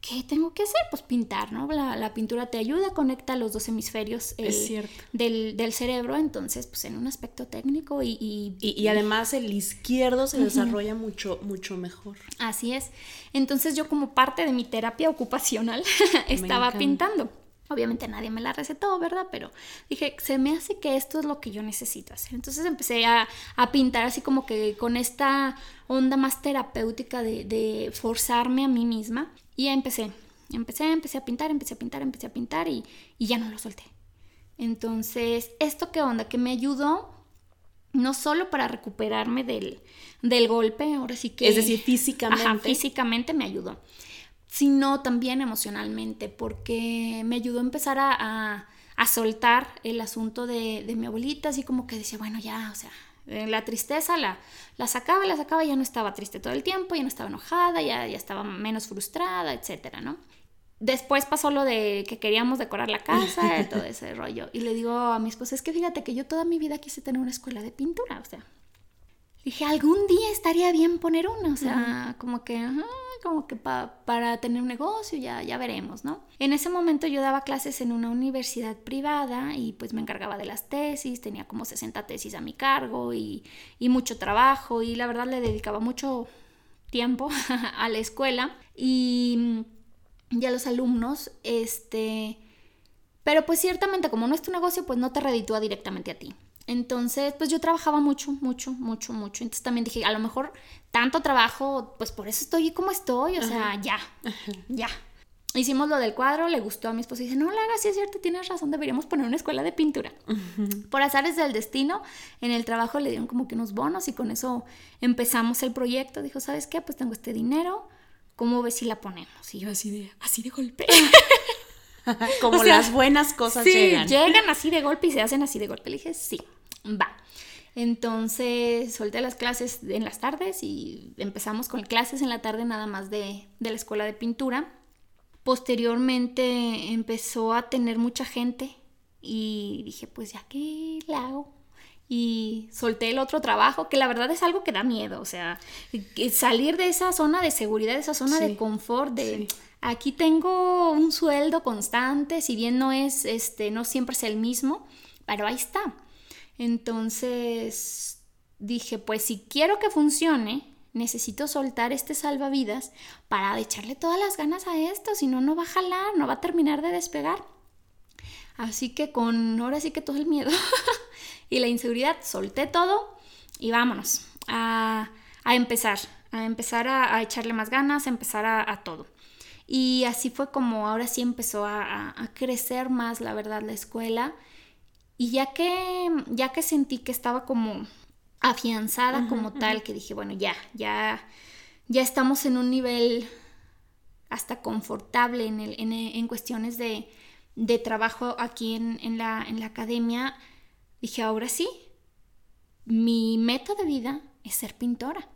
¿qué tengo que hacer? Pues pintar, ¿no? La, pintura te ayuda, conecta los dos hemisferios eh, del, cerebro, entonces, pues en un aspecto técnico y... Y, además el izquierdo se desarrolla mucho, mucho mejor. Así es. Entonces yo como parte de mi terapia ocupacional estaba pintando. Obviamente nadie me la recetó, ¿verdad? Pero dije, se me hace que esto es lo que yo necesito hacer. Entonces empecé a, pintar así como que con esta onda más terapéutica de, forzarme a mí misma. Y empecé, empecé, empecé a pintar, empecé a pintar, empecé a pintar y, ya no lo solté. Entonces, ¿esto qué onda? Que me ayudó no solo para recuperarme del, del golpe, ahora sí que... Es decir, físicamente. Ajá, físicamente me ayudó sino también emocionalmente, porque me ayudó a empezar a, soltar el asunto de, mi abuelita, así como que decía, bueno, ya, o sea, eh, la tristeza la, la sacaba, la sacaba, ya no estaba triste todo el tiempo, ya no estaba enojada, ya, ya estaba menos frustrada, etcétera, ¿no? Después pasó lo de que queríamos decorar la casa, todo ese rollo. Y le digo a mi esposa, es que fíjate que yo toda mi vida quise tener una escuela de pintura, o sea, dije, algún día estaría bien poner una, o sea, como que, como que para tener un negocio, ya, ya veremos, ¿no? En ese momento yo daba clases en una universidad privada y pues me encargaba de las tesis, tenía como 60 tesis a mi cargo y, y mucho trabajo y la verdad le dedicaba mucho tiempo a la escuela y, y a los alumnos, este... Pero pues ciertamente como no es tu negocio, pues no te reditúa directamente a ti. Entonces, pues yo trabajaba mucho, mucho, mucho, mucho. Entonces también dije, a lo mejor tanto trabajo, pues por eso estoy como estoy, o sea, ya, ya. Hicimos lo del cuadro, le gustó a mi esposa y dice, no, Lara, sí es cierto, tienes razón, deberíamos poner una escuela de pintura. Por azares del destino, en el trabajo le dieron como que unos bonos y con eso empezamos el proyecto. Dijo, ¿sabes qué? Pues tengo este dinero, ¿cómo ves si la ponemos? Y yo así de, así de golpe. como las buenas cosas sí, llegan. llegan así de golpe y se hacen así de golpe. Le dije, sí, va. Entonces solté las clases en las tardes y empezamos con clases en la tarde nada más de, la escuela de pintura. Posteriormente empezó a tener mucha gente y dije, pues ya que la hago. Y solté el otro trabajo, que la verdad es algo que da miedo, o sea, salir de esa zona de seguridad, de esa zona de confort, de aquí tengo un sueldo constante, si bien no es, este, no siempre es el mismo, pero ahí está. Entonces dije, pues si quiero que funcione, necesito soltar este salvavidas para echarle todas las ganas a esto, si no, no va a jalar, no va a terminar de despegar. Así que con ahora sí que todo el miedo y la inseguridad, solté todo y vámonos a, empezar, a empezar a, echarle más ganas, a empezar a, todo. Y así fue como ahora sí empezó a, crecer más, la verdad, la escuela y ya que, ya que sentí que estaba como afianzada como tal, que dije, bueno, ya, ya, ya estamos en un nivel hasta confortable en, el, en, cuestiones de, de, trabajo aquí en, la, en la academia, dije, ahora sí, mi meta de vida es ser pintora.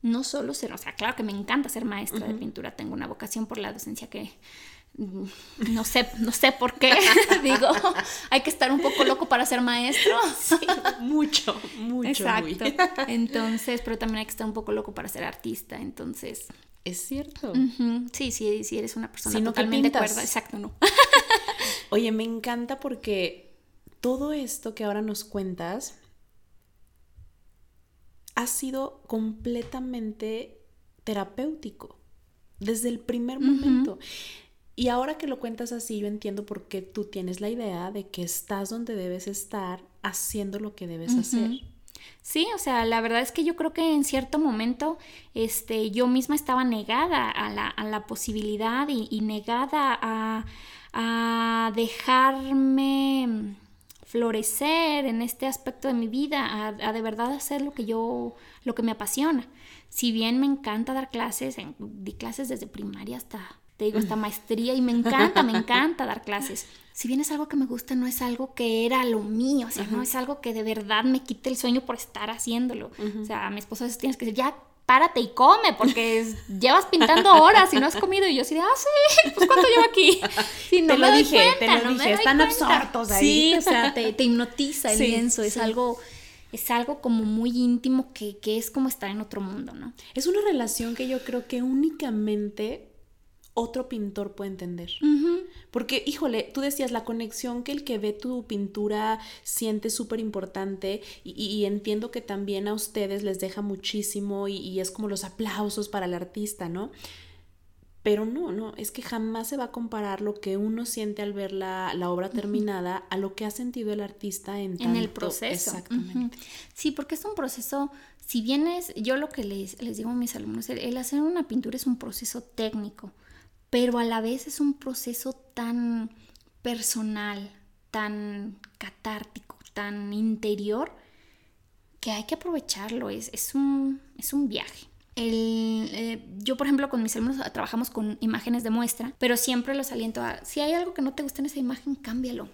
No solo ser, o sea, claro que me encanta ser maestra de pintura, tengo una vocación por la docencia que no sé, no sé por qué, digo, hay que estar un poco loco para ser maestro. mucho, mucho. Exacto. Entonces, pero también hay que estar un poco loco para ser artista, entonces. Es cierto. Sí, sí, sí, eres una persona si totalmente de acuerdo. Exacto, no. Oye, me encanta porque todo esto que ahora nos cuentas ha sido completamente terapéutico desde el primer momento. Y ahora que lo cuentas así, yo entiendo por qué tú tienes la idea de que estás donde debes estar haciendo lo que debes hacer. Sí, o sea, la verdad es que yo creo que en cierto momento este, yo misma estaba negada a la, a la posibilidad y, negada a, a, dejarme florecer en este aspecto de mi vida, a, a, de verdad hacer lo que yo, lo que me apasiona. Si bien me encanta dar clases, di clases desde primaria hasta te digo, esta maestría y me encanta, me encanta dar clases. Si bien es algo que me gusta, no es algo que era lo mío, o sea, no es algo que de verdad me quite el sueño por estar haciéndolo. O sea, a mi esposo a veces tienes que decir, ya párate y come, porque llevas pintando horas y no has comido. Y yo así de, ah, sí, pues ¿cuánto llevo aquí? Sí, no te lo dije, te lo dije, están absortos ahí. Sí, o sea, te, hipnotiza el lienzo, es algo es algo como muy íntimo que, que, es como estar en otro mundo, ¿no? Es una relación que yo creo que únicamente otro pintor puede entender. Porque, híjole, tú decías la conexión que el que ve tu pintura siente súper importante y, entiendo que también a ustedes les deja muchísimo y, es como los aplausos para el artista, ¿no? Pero no, no, es que jamás se va a comparar lo que uno siente al ver la, obra terminada a lo que ha sentido el artista en, en el proceso. Exactamente. Sí, porque es un proceso, si bien es, yo lo que les, les digo a mis alumnos, el, hacer una pintura es un proceso técnico, pero a la vez es un proceso tan personal, tan catártico, tan interior, que hay que aprovecharlo, es, es, un, es un viaje. El, eh, yo, por ejemplo, con mis alumnos trabajamos con imágenes de muestra, pero siempre los aliento a, si hay algo que no te gusta en esa imagen, cámbialo.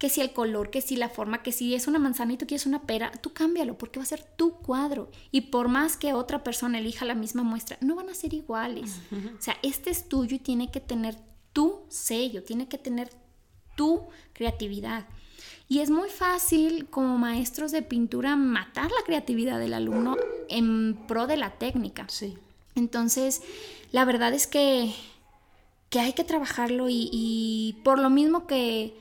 Que si el color, que si la forma, que si es una manzana y tú quieres una pera, tú cámbialo porque va a ser tu cuadro. Y por más que otra persona elija la misma muestra, no van a ser iguales. O sea, este es tuyo y tiene que tener tu sello, tiene que tener tu creatividad. Y es muy fácil como maestros de pintura matar la creatividad del alumno en pro de la técnica. Sí. Entonces, la verdad es que, que hay que trabajarlo y por lo mismo que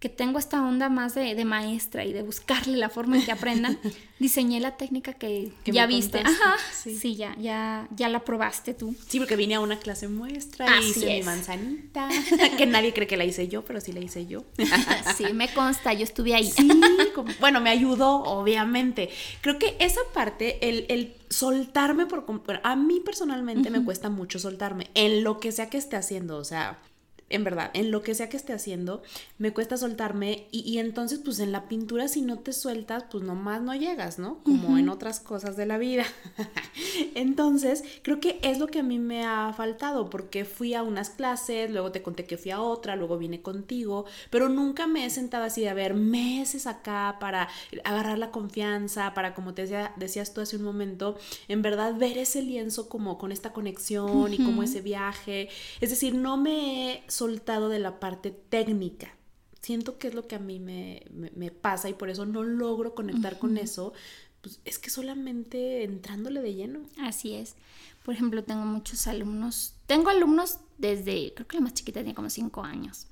que tengo esta onda más de, maestra y de buscarle la forma en que aprendan, diseñé la técnica que, ya viste. Ajá, sí. ya, ya, ya la probaste tú. Sí, porque vine a una clase muestra y hice mi manzanita, que nadie cree que la hice yo, pero sí la hice yo. sí, me consta, yo estuve ahí. Sí, bueno, me ayudó, obviamente. Creo que esa parte, el, el soltarme por... a mí personalmente me cuesta mucho soltarme en lo que sea que esté haciendo, o sea en verdad, en lo que sea que esté haciendo, me cuesta soltarme y, entonces pues en la pintura si no te sueltas pues nomás no llegas, ¿no? Como en otras cosas de la vida. entonces creo que es lo que a mí me ha faltado porque fui a unas clases, luego te conté que fui a otra, luego vine contigo, pero nunca me he sentado así de ver meses acá para agarrar la confianza, para como te decía, decías tú hace un momento, en verdad ver ese lienzo como con esta conexión y como ese viaje. Es decir, no me he soltado de la parte técnica. Siento que es lo que a mí me, pasa y por eso no logro conectar con eso. Pues es que solamente entrándole de lleno. Así es. Por ejemplo, tengo muchos alumnos. Tengo alumnos desde, creo que la más chiquita tiene como cinco años.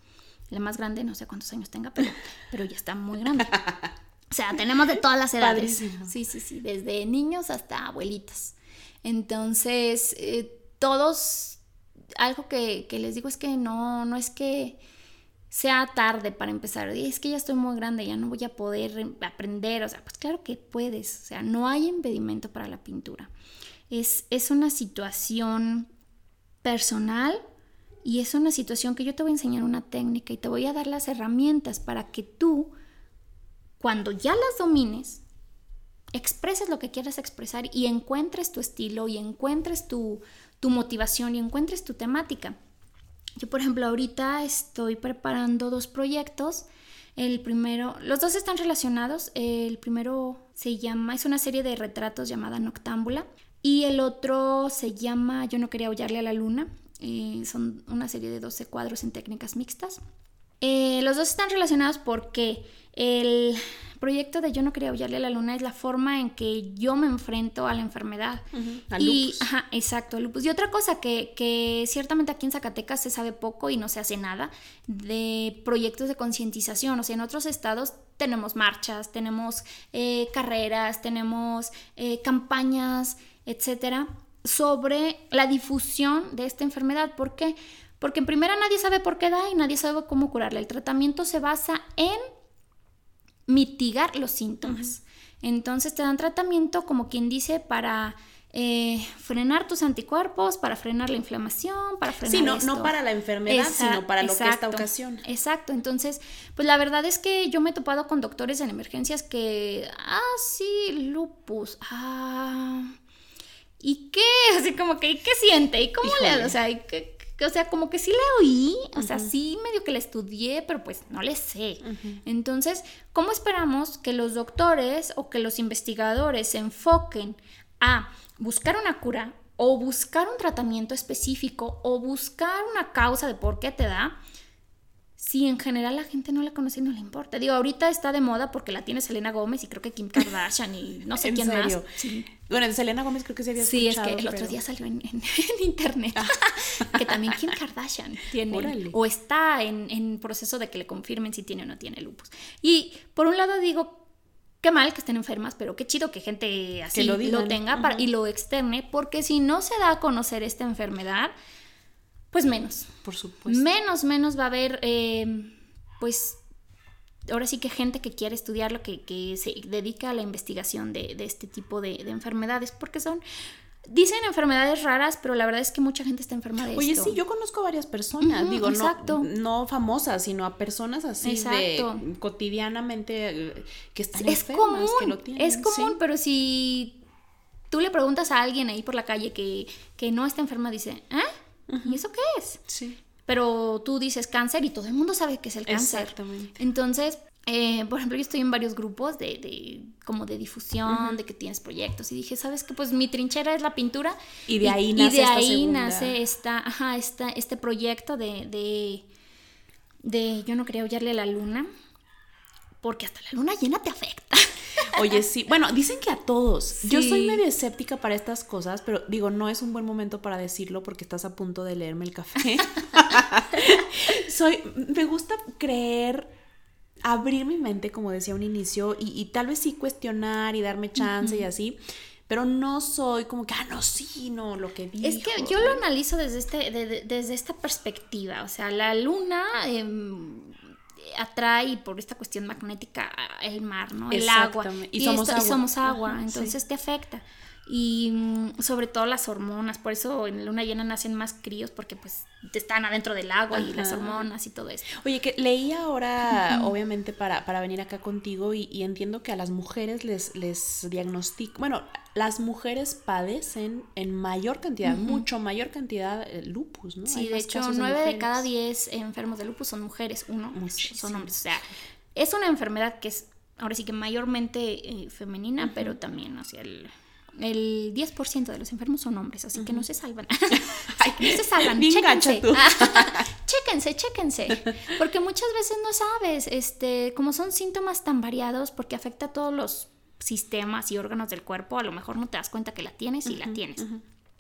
La más grande, no sé cuántos años tenga, pero, pero ya está muy grande. O sea, tenemos de todas las edades. Sí, sí, sí, desde niños hasta abuelitas. Entonces, eh, todos algo que, les digo es que no, no es que sea tarde para empezar. Es que ya estoy muy grande, ya no voy a poder aprender. O sea, pues claro que puedes. O sea, no hay impedimento para la pintura. Es, es una situación personal y es una situación que yo te voy a enseñar una técnica y te voy a dar las herramientas para que tú, cuando ya las domines, expreses lo que quieras expresar y encuentres tu estilo y encuentres tu, tu motivación y encuentres tu temática. Yo, por ejemplo, ahorita estoy preparando dos proyectos. El primero, los dos están relacionados. El primero se llama, es una serie de retratos llamada Noctámbula. Y el otro se llama Yo no quería aullarle a la luna. Eh, son una serie de 12 cuadros en técnicas mixtas. Eh, los dos están relacionados porque el proyecto de Yo no quería aullarle a la luna es la forma en que yo me enfrento a la enfermedad. y, Ajá, exacto, lupus. Y otra cosa que, que, ciertamente aquí en Zacatecas se sabe poco y no se hace nada de proyectos de concientización. O sea, en otros estados tenemos marchas, tenemos eh, carreras, tenemos eh, campañas, etcétera, sobre la difusión de esta enfermedad. ¿Por qué? Porque en primera nadie sabe por qué da y nadie sabe cómo curarla. El tratamiento se basa en mitigar los síntomas. Entonces te dan tratamiento, como quien dice, para eh, frenar tus anticuerpos, para frenar la inflamación, para frenar. Sí, no, no para la enfermedad, sino para lo que esta ocasión. Exacto. Entonces, pues la verdad es que yo me he topado con doctores en emergencias que, ah, sí, lupus, ah. ¿Y qué? Así como que, ¿y qué siente? ¿Y cómo le O sea, ¿qué, o sea, como que sí le oí, o sea, sí medio que la estudié, pero pues no le sé. Entonces, ¿cómo esperamos que los doctores o que los investigadores se enfoquen a buscar una cura o buscar un tratamiento específico o buscar una causa de por qué te da? si en general la gente no la conoce y no le importa. Digo, ahorita está de moda porque la tiene Selena Gómez y creo que Kim Kardashian y no sé quién más. Sí. Bueno, Selena Gómez creo que se había Sí, es que el otro día salió en, internet ah. que también Kim Kardashian tiene o está en, en, proceso de que le confirmen si tiene o no tiene lupus. Y por un lado digo, qué mal que estén enfermas, pero qué chido que gente así lo, tenga y lo externe, porque si no se da a conocer esta enfermedad, pues menos. Por supuesto. Menos, menos va a haber, eh, pues, ahora sí que gente que quiere estudiarlo, que, que se dedica a la investigación de, de este tipo de, de enfermedades, porque son Dicen enfermedades raras, pero la verdad es que mucha gente está enferma de Oye, esto. sí, yo conozco varias personas, digo, no, no famosas, sino a personas así de cotidianamente eh, que están es enfermas, común, que lo tienen. Es común, pero si tú le preguntas a alguien ahí por la calle que, que no está enferma, dice, ¿eh? ¿Y eso qué es? Sí. Pero tú dices cáncer y todo el mundo sabe que es el cáncer. Exactamente. Entonces, eh, por ejemplo, yo estoy en varios grupos de, de como de difusión, de que tienes proyectos. Y dije, ¿sabes qué? Pues mi trinchera es la pintura. Y de ahí nace y de esta ahí segunda. nace esta, ajá, esta, este proyecto de, de, de yo no quería huyarle a la luna, porque hasta la luna llena te afecta. Oye, sí. Bueno, dicen que a todos. Yo soy medio escéptica para estas cosas, pero digo, no es un buen momento para decirlo porque estás a punto de leerme el café. soy, me gusta creer, abrir mi mente, como decía un inicio, y, y tal vez sí cuestionar y darme chance y así. Pero no soy como que, ah, no, sí, no, lo que dijo. Es que yo lo analizo desde, este, de- de- desde esta perspectiva. O sea, la luna em, atrae por esta cuestión magnética el mar, ¿no? El agua. Exactamente. Y somos esto- agua. somos agua, Ajá, sí. entonces te afecta. Y mm, sobre todo las hormonas, por eso en la luna llena nacen más críos, porque pues están adentro del agua y las hormonas y todo esto. Oye, que leí ahora, obviamente, para, para venir acá contigo y, y entiendo que a las mujeres les, les diagnostican, bueno, las mujeres padecen en mayor cantidad, mucho mayor cantidad eh, lupus, ¿no? Sí, Hay de hecho, nueve de cada diez enfermos de lupus son mujeres, uno Muchísimo. son hombres. O sea, es una enfermedad que es ahora sí que mayormente eh, femenina, pero también hacia el, el 10% de los enfermos son hombres, así que no se salvan. Ay, no se salvan, bien chéquense. tú. chéquense, chéquense. Porque muchas veces no sabes, este, como son síntomas tan variados, porque afecta a todos los sistemas y órganos del cuerpo, a lo mejor no te das cuenta que la tienes y la tienes.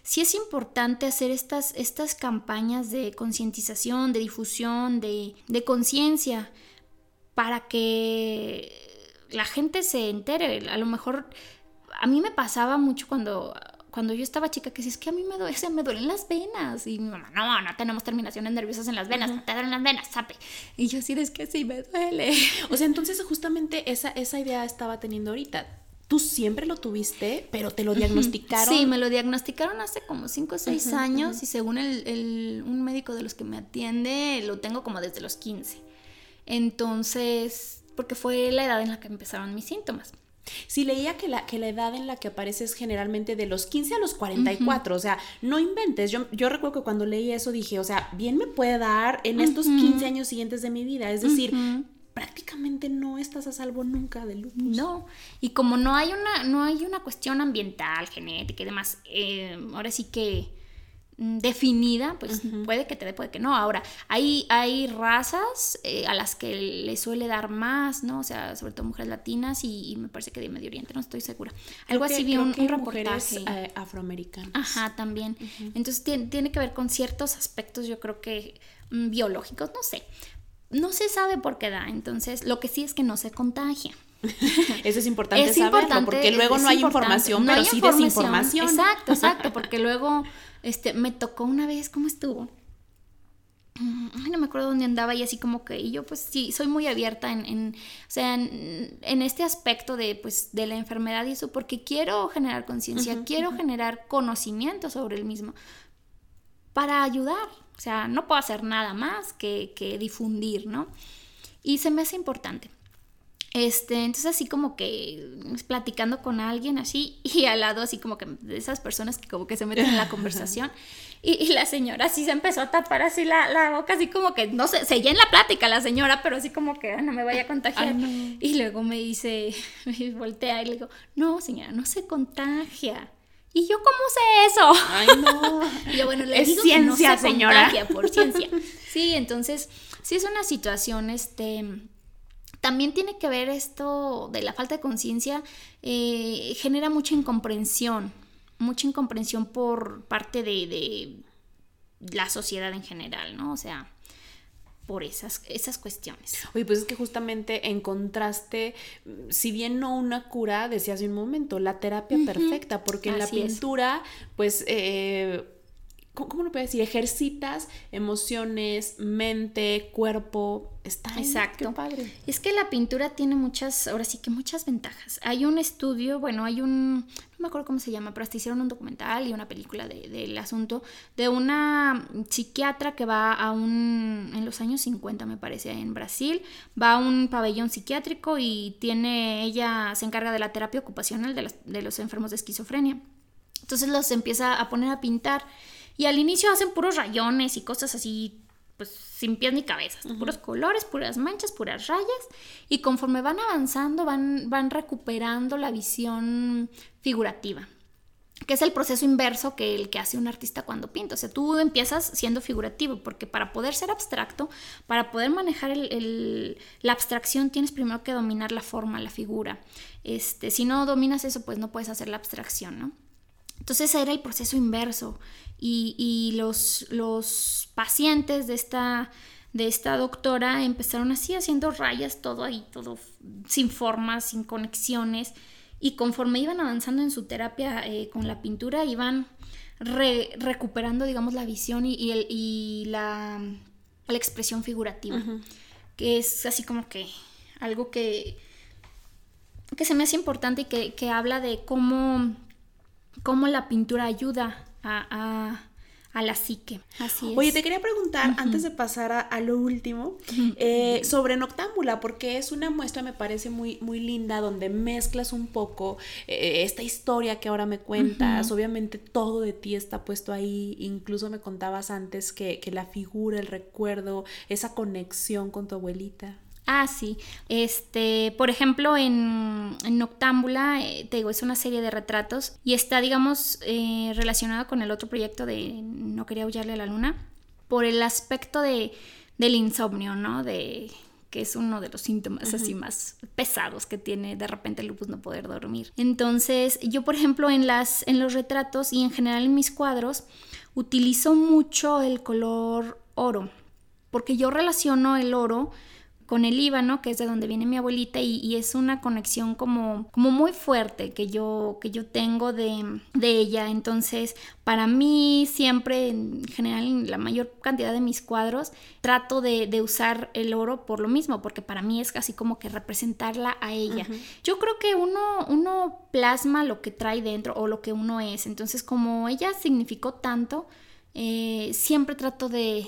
Sí es importante hacer estas, estas campañas de concientización, de difusión, de, de conciencia, para que la gente se entere. A lo mejor a mí me pasaba mucho cuando, cuando yo estaba chica que si es que a mí me, duele, me duelen las venas. Y mi mamá, no, no tenemos terminaciones nerviosas en las venas, no te duelen las venas, sape. Y yo sí, es que sí me duele. O sea, entonces justamente esa, esa idea estaba teniendo ahorita. Tú siempre lo tuviste, pero te lo diagnosticaron. Sí, me lo diagnosticaron hace como 5 o 6 años y según el, el- un médico de los que me atiende, lo tengo como desde los 15. Entonces, porque fue la edad en la que empezaron mis síntomas. Sí, leía que la, que la edad en la que aparece es generalmente de los 15 a los 44, o sea, no inventes. Yo, yo recuerdo que cuando leí eso dije, o sea, bien me puede dar en estos 15 años siguientes de mi vida, es decir, prácticamente no estás a salvo nunca de lupus. No, y como no hay una, no hay una cuestión ambiental, genética y demás, eh, ahora sí que definida, pues puede que te dé, puede que no. Ahora, hay, hay razas eh, a las que le suele dar más, ¿no? O sea, sobre todo mujeres latinas y, y me parece que de Medio Oriente, no estoy segura. Algo Creo así vi un, un mujeres, reportaje. eh, afroamericanas. Ajá, también. Entonces tiene, tiene que ver con ciertos aspectos, yo creo que mm, biológicos, no sé. No se sabe por qué da, entonces lo que sí es que no se contagia. Eso es importante Es saberlo, importante, porque luego no hay importante. información, No pero hay sí información. desinformación. Exacto, exacto, porque luego este, me tocó una vez, ¿cómo estuvo? Mm, Ay, no me acuerdo dónde andaba y así como que, y yo pues sí, soy muy abierta en, en o sea, en, en este aspecto de, pues, de la enfermedad y eso, porque quiero generar conciencia, quiero generar conocimiento sobre el mismo para ayudar. O sea, no puedo hacer nada más que, que difundir, ¿no? Y se me hace importante. Este, entonces así como que platicando con alguien así y al lado así como que de esas personas que como que se meten en la conversación y, y la señora así se empezó a tapar así la, la boca así como que no sé, seguía en la plática la señora pero así como que "Ah, no me vaya a contagiar Ay, no. y luego me dice, me voltea y le digo, no señora, no se contagia. Y yo, ¿cómo sé eso? Ay, no. Y yo, bueno, le Es digo que no ciencia, se señora. por ciencia. Sí, entonces, sí es una situación, este, también tiene que ver esto de la falta de conciencia, eh, genera mucha incomprensión, mucha incomprensión por parte de, de la sociedad en general, ¿no? O sea, por esas, esas cuestiones. Oye, pues es que justamente encontraste, mm, si bien no una cura, decía hace un momento, la terapia perfecta, porque en la es. pintura, pues, eh, ¿cómo lo puedo decir? Ejercitas emociones, mente, cuerpo. Está Exacto. padre. Es que la pintura tiene muchas, ahora sí que muchas ventajas. Hay un estudio, bueno, hay un, no me acuerdo cómo se llama, pero hasta hicieron un documental y una película del asunto de una psiquiatra que va a un, en los años 50 me parece, en Brasil, va a un pabellón psiquiátrico y tiene, ella se encarga de la terapia ocupacional de de los enfermos de esquizofrenia. Entonces los empieza a poner a pintar y al inicio hacen puros rayones y cosas así, pues sin pies ni cabezas, puros colores, puras manchas, puras rayas. Y conforme van avanzando, van, van recuperando la visión figurativa que es el proceso inverso que el que hace un artista cuando pinta. O sea, tú empiezas siendo figurativo, porque para poder ser abstracto, para poder manejar la abstracción, tienes primero que dominar la forma, la figura. Este, si no dominas eso, pues no puedes hacer la abstracción, ¿no? Entonces era el proceso inverso. Y, los, los, pacientes de esta, de esta doctora empezaron así haciendo rayas, todo ahí, todo sin formas, sin conexiones. Y conforme iban avanzando en su terapia eh, con la pintura iban recuperando, digamos, la visión y, el, y la, la, expresión figurativa, que es así como que algo que, que se me hace importante y que, que habla de cómo cómo la pintura ayuda a, la psique. Así Oye, te quería preguntar, antes de pasar a, lo último, eh, sobre Noctámbula, porque es una muestra, me parece muy, muy linda, donde mezclas un poco eh, esta historia que ahora me cuentas. Obviamente todo de ti está puesto ahí. Incluso me contabas antes que, que la figura, el recuerdo, esa conexión con tu abuelita. Ah, sí. Este, por ejemplo, en, en Noctámbula, eh, te digo, es una serie de retratos y está, digamos, eh, relacionado con el otro proyecto de No quería huyarle a la luna, por el aspecto de, del insomnio, ¿no? De que es uno de los síntomas así más pesados que tiene de repente el lupus no poder dormir. Entonces, yo por ejemplo en las en los retratos y en general en mis cuadros utilizo mucho el color oro, porque yo relaciono el oro con el Líbano, que es de donde viene mi abuelita, y, es una conexión como, como muy fuerte que yo, que yo tengo de, ella. Entonces, para mí siempre, en general, en la mayor cantidad de mis cuadros, trato de, usar el oro por lo mismo, porque para mí es casi como que representarla a ella. Yo creo que uno, uno plasma lo que trae dentro o lo que uno es. Entonces, como ella significó tanto, eh, siempre trato de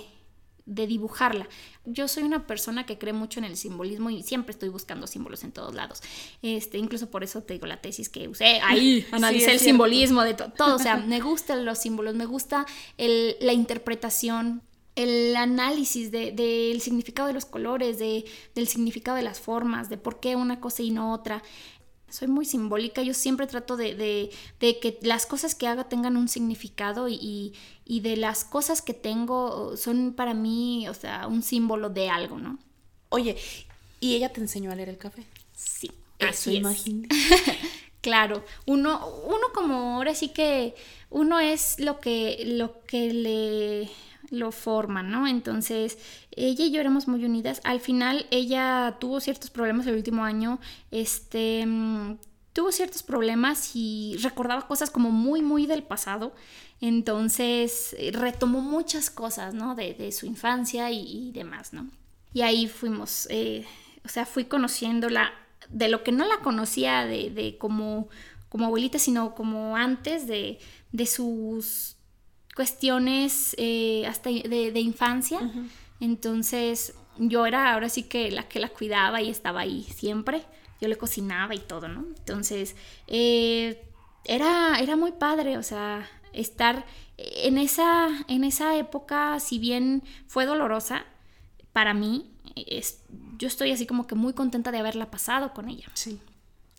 de dibujarla. Yo soy una persona que cree mucho en el simbolismo y siempre estoy buscando símbolos en todos lados. Este, incluso por eso te digo la tesis que usé ahí, analicé el simbolismo de todo. O sea, me gustan los símbolos, me gusta la interpretación el análisis del significado de los colores, de, del significado de las formas, de por qué una cosa y no otra soy muy simbólica, yo siempre trato de, que las cosas que haga tengan un significado y, de las cosas que tengo son para mí, o sea, un símbolo de algo, ¿no? Oye, ¿y ella te enseñó a leer el café? Sí, eso imagino. claro, uno, uno como ahora sí que uno es lo que, lo que le lo forman, ¿no? Entonces, ella y yo éramos muy unidas. Al final, ella tuvo ciertos problemas el último año, este, mm, tuvo ciertos problemas y recordaba cosas como muy, muy del pasado. Entonces, eh, retomó muchas cosas, ¿no? De, su infancia y, demás, ¿no? Y ahí fuimos, eh, o sea, fui conociéndola de lo que no la conocía de, como, como abuelita, sino como antes de, de sus cuestiones eh, hasta de, infancia. Entonces yo era ahora sí que la que la cuidaba y estaba ahí siempre. Yo le cocinaba y todo, ¿no? Entonces eh, era, era muy padre, o sea, estar en esa, en esa época, si bien fue dolorosa, para mí, es, yo estoy así como que muy contenta de haberla pasado con ella. Sí.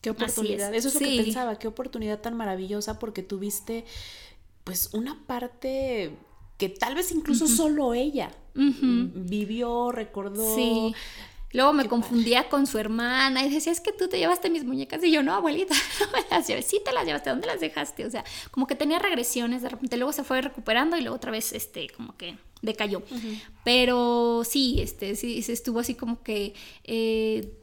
Qué oportunidad. Eso es lo que pensaba, qué oportunidad tan maravillosa porque tuviste pues una parte que tal vez incluso solo ella vivió, recordó. Sí. Luego me confundía con su hermana y decía, es que tú te llevaste mis muñecas. Y yo, no, abuelita, no me las llevé. Sí te las llevaste, ¿dónde las dejaste? O sea, como que tenía regresiones, de repente luego se fue recuperando y luego otra vez, este, como que decayó. Pero sí, este, sí, se estuvo así como que eh,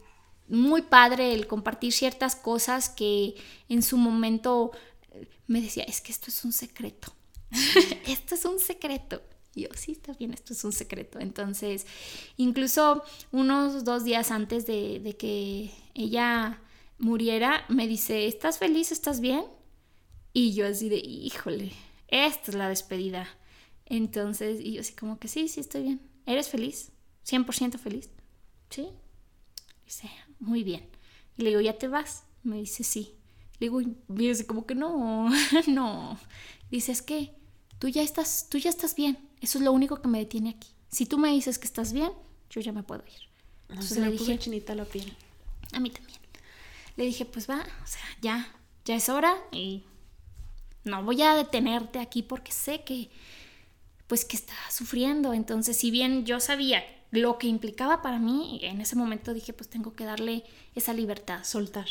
muy padre el compartir ciertas cosas que en su momento me decía, es que esto es un secreto. esto es un secreto. Y yo, sí, está bien, esto es un secreto. Entonces, incluso unos dos días antes de, de que ella muriera, me dice, ¿estás feliz? ¿Estás bien? Y yo así de, híjole, esta es la despedida. Entonces, y yo así como que sí, sí, estoy bien. ¿Eres feliz? ¿100% feliz? Sí. Dice, muy bien. Y le digo, ¿ya te vas? Me dice, sí. Le digo, y así como que no, no. Dice, es que tú ya estás, tú ya estás bien. Eso es lo único que me detiene aquí. Si tú me dices que estás bien, yo ya me puedo ir. Entonces le dije, chinita la piel. A mí también. Le dije, pues va, o sea, ya, ya es hora y no voy a detenerte aquí porque sé que, pues que está sufriendo. Entonces, si bien yo sabía lo que implicaba para mí, en ese momento dije, pues tengo que darle esa libertad. Soltar.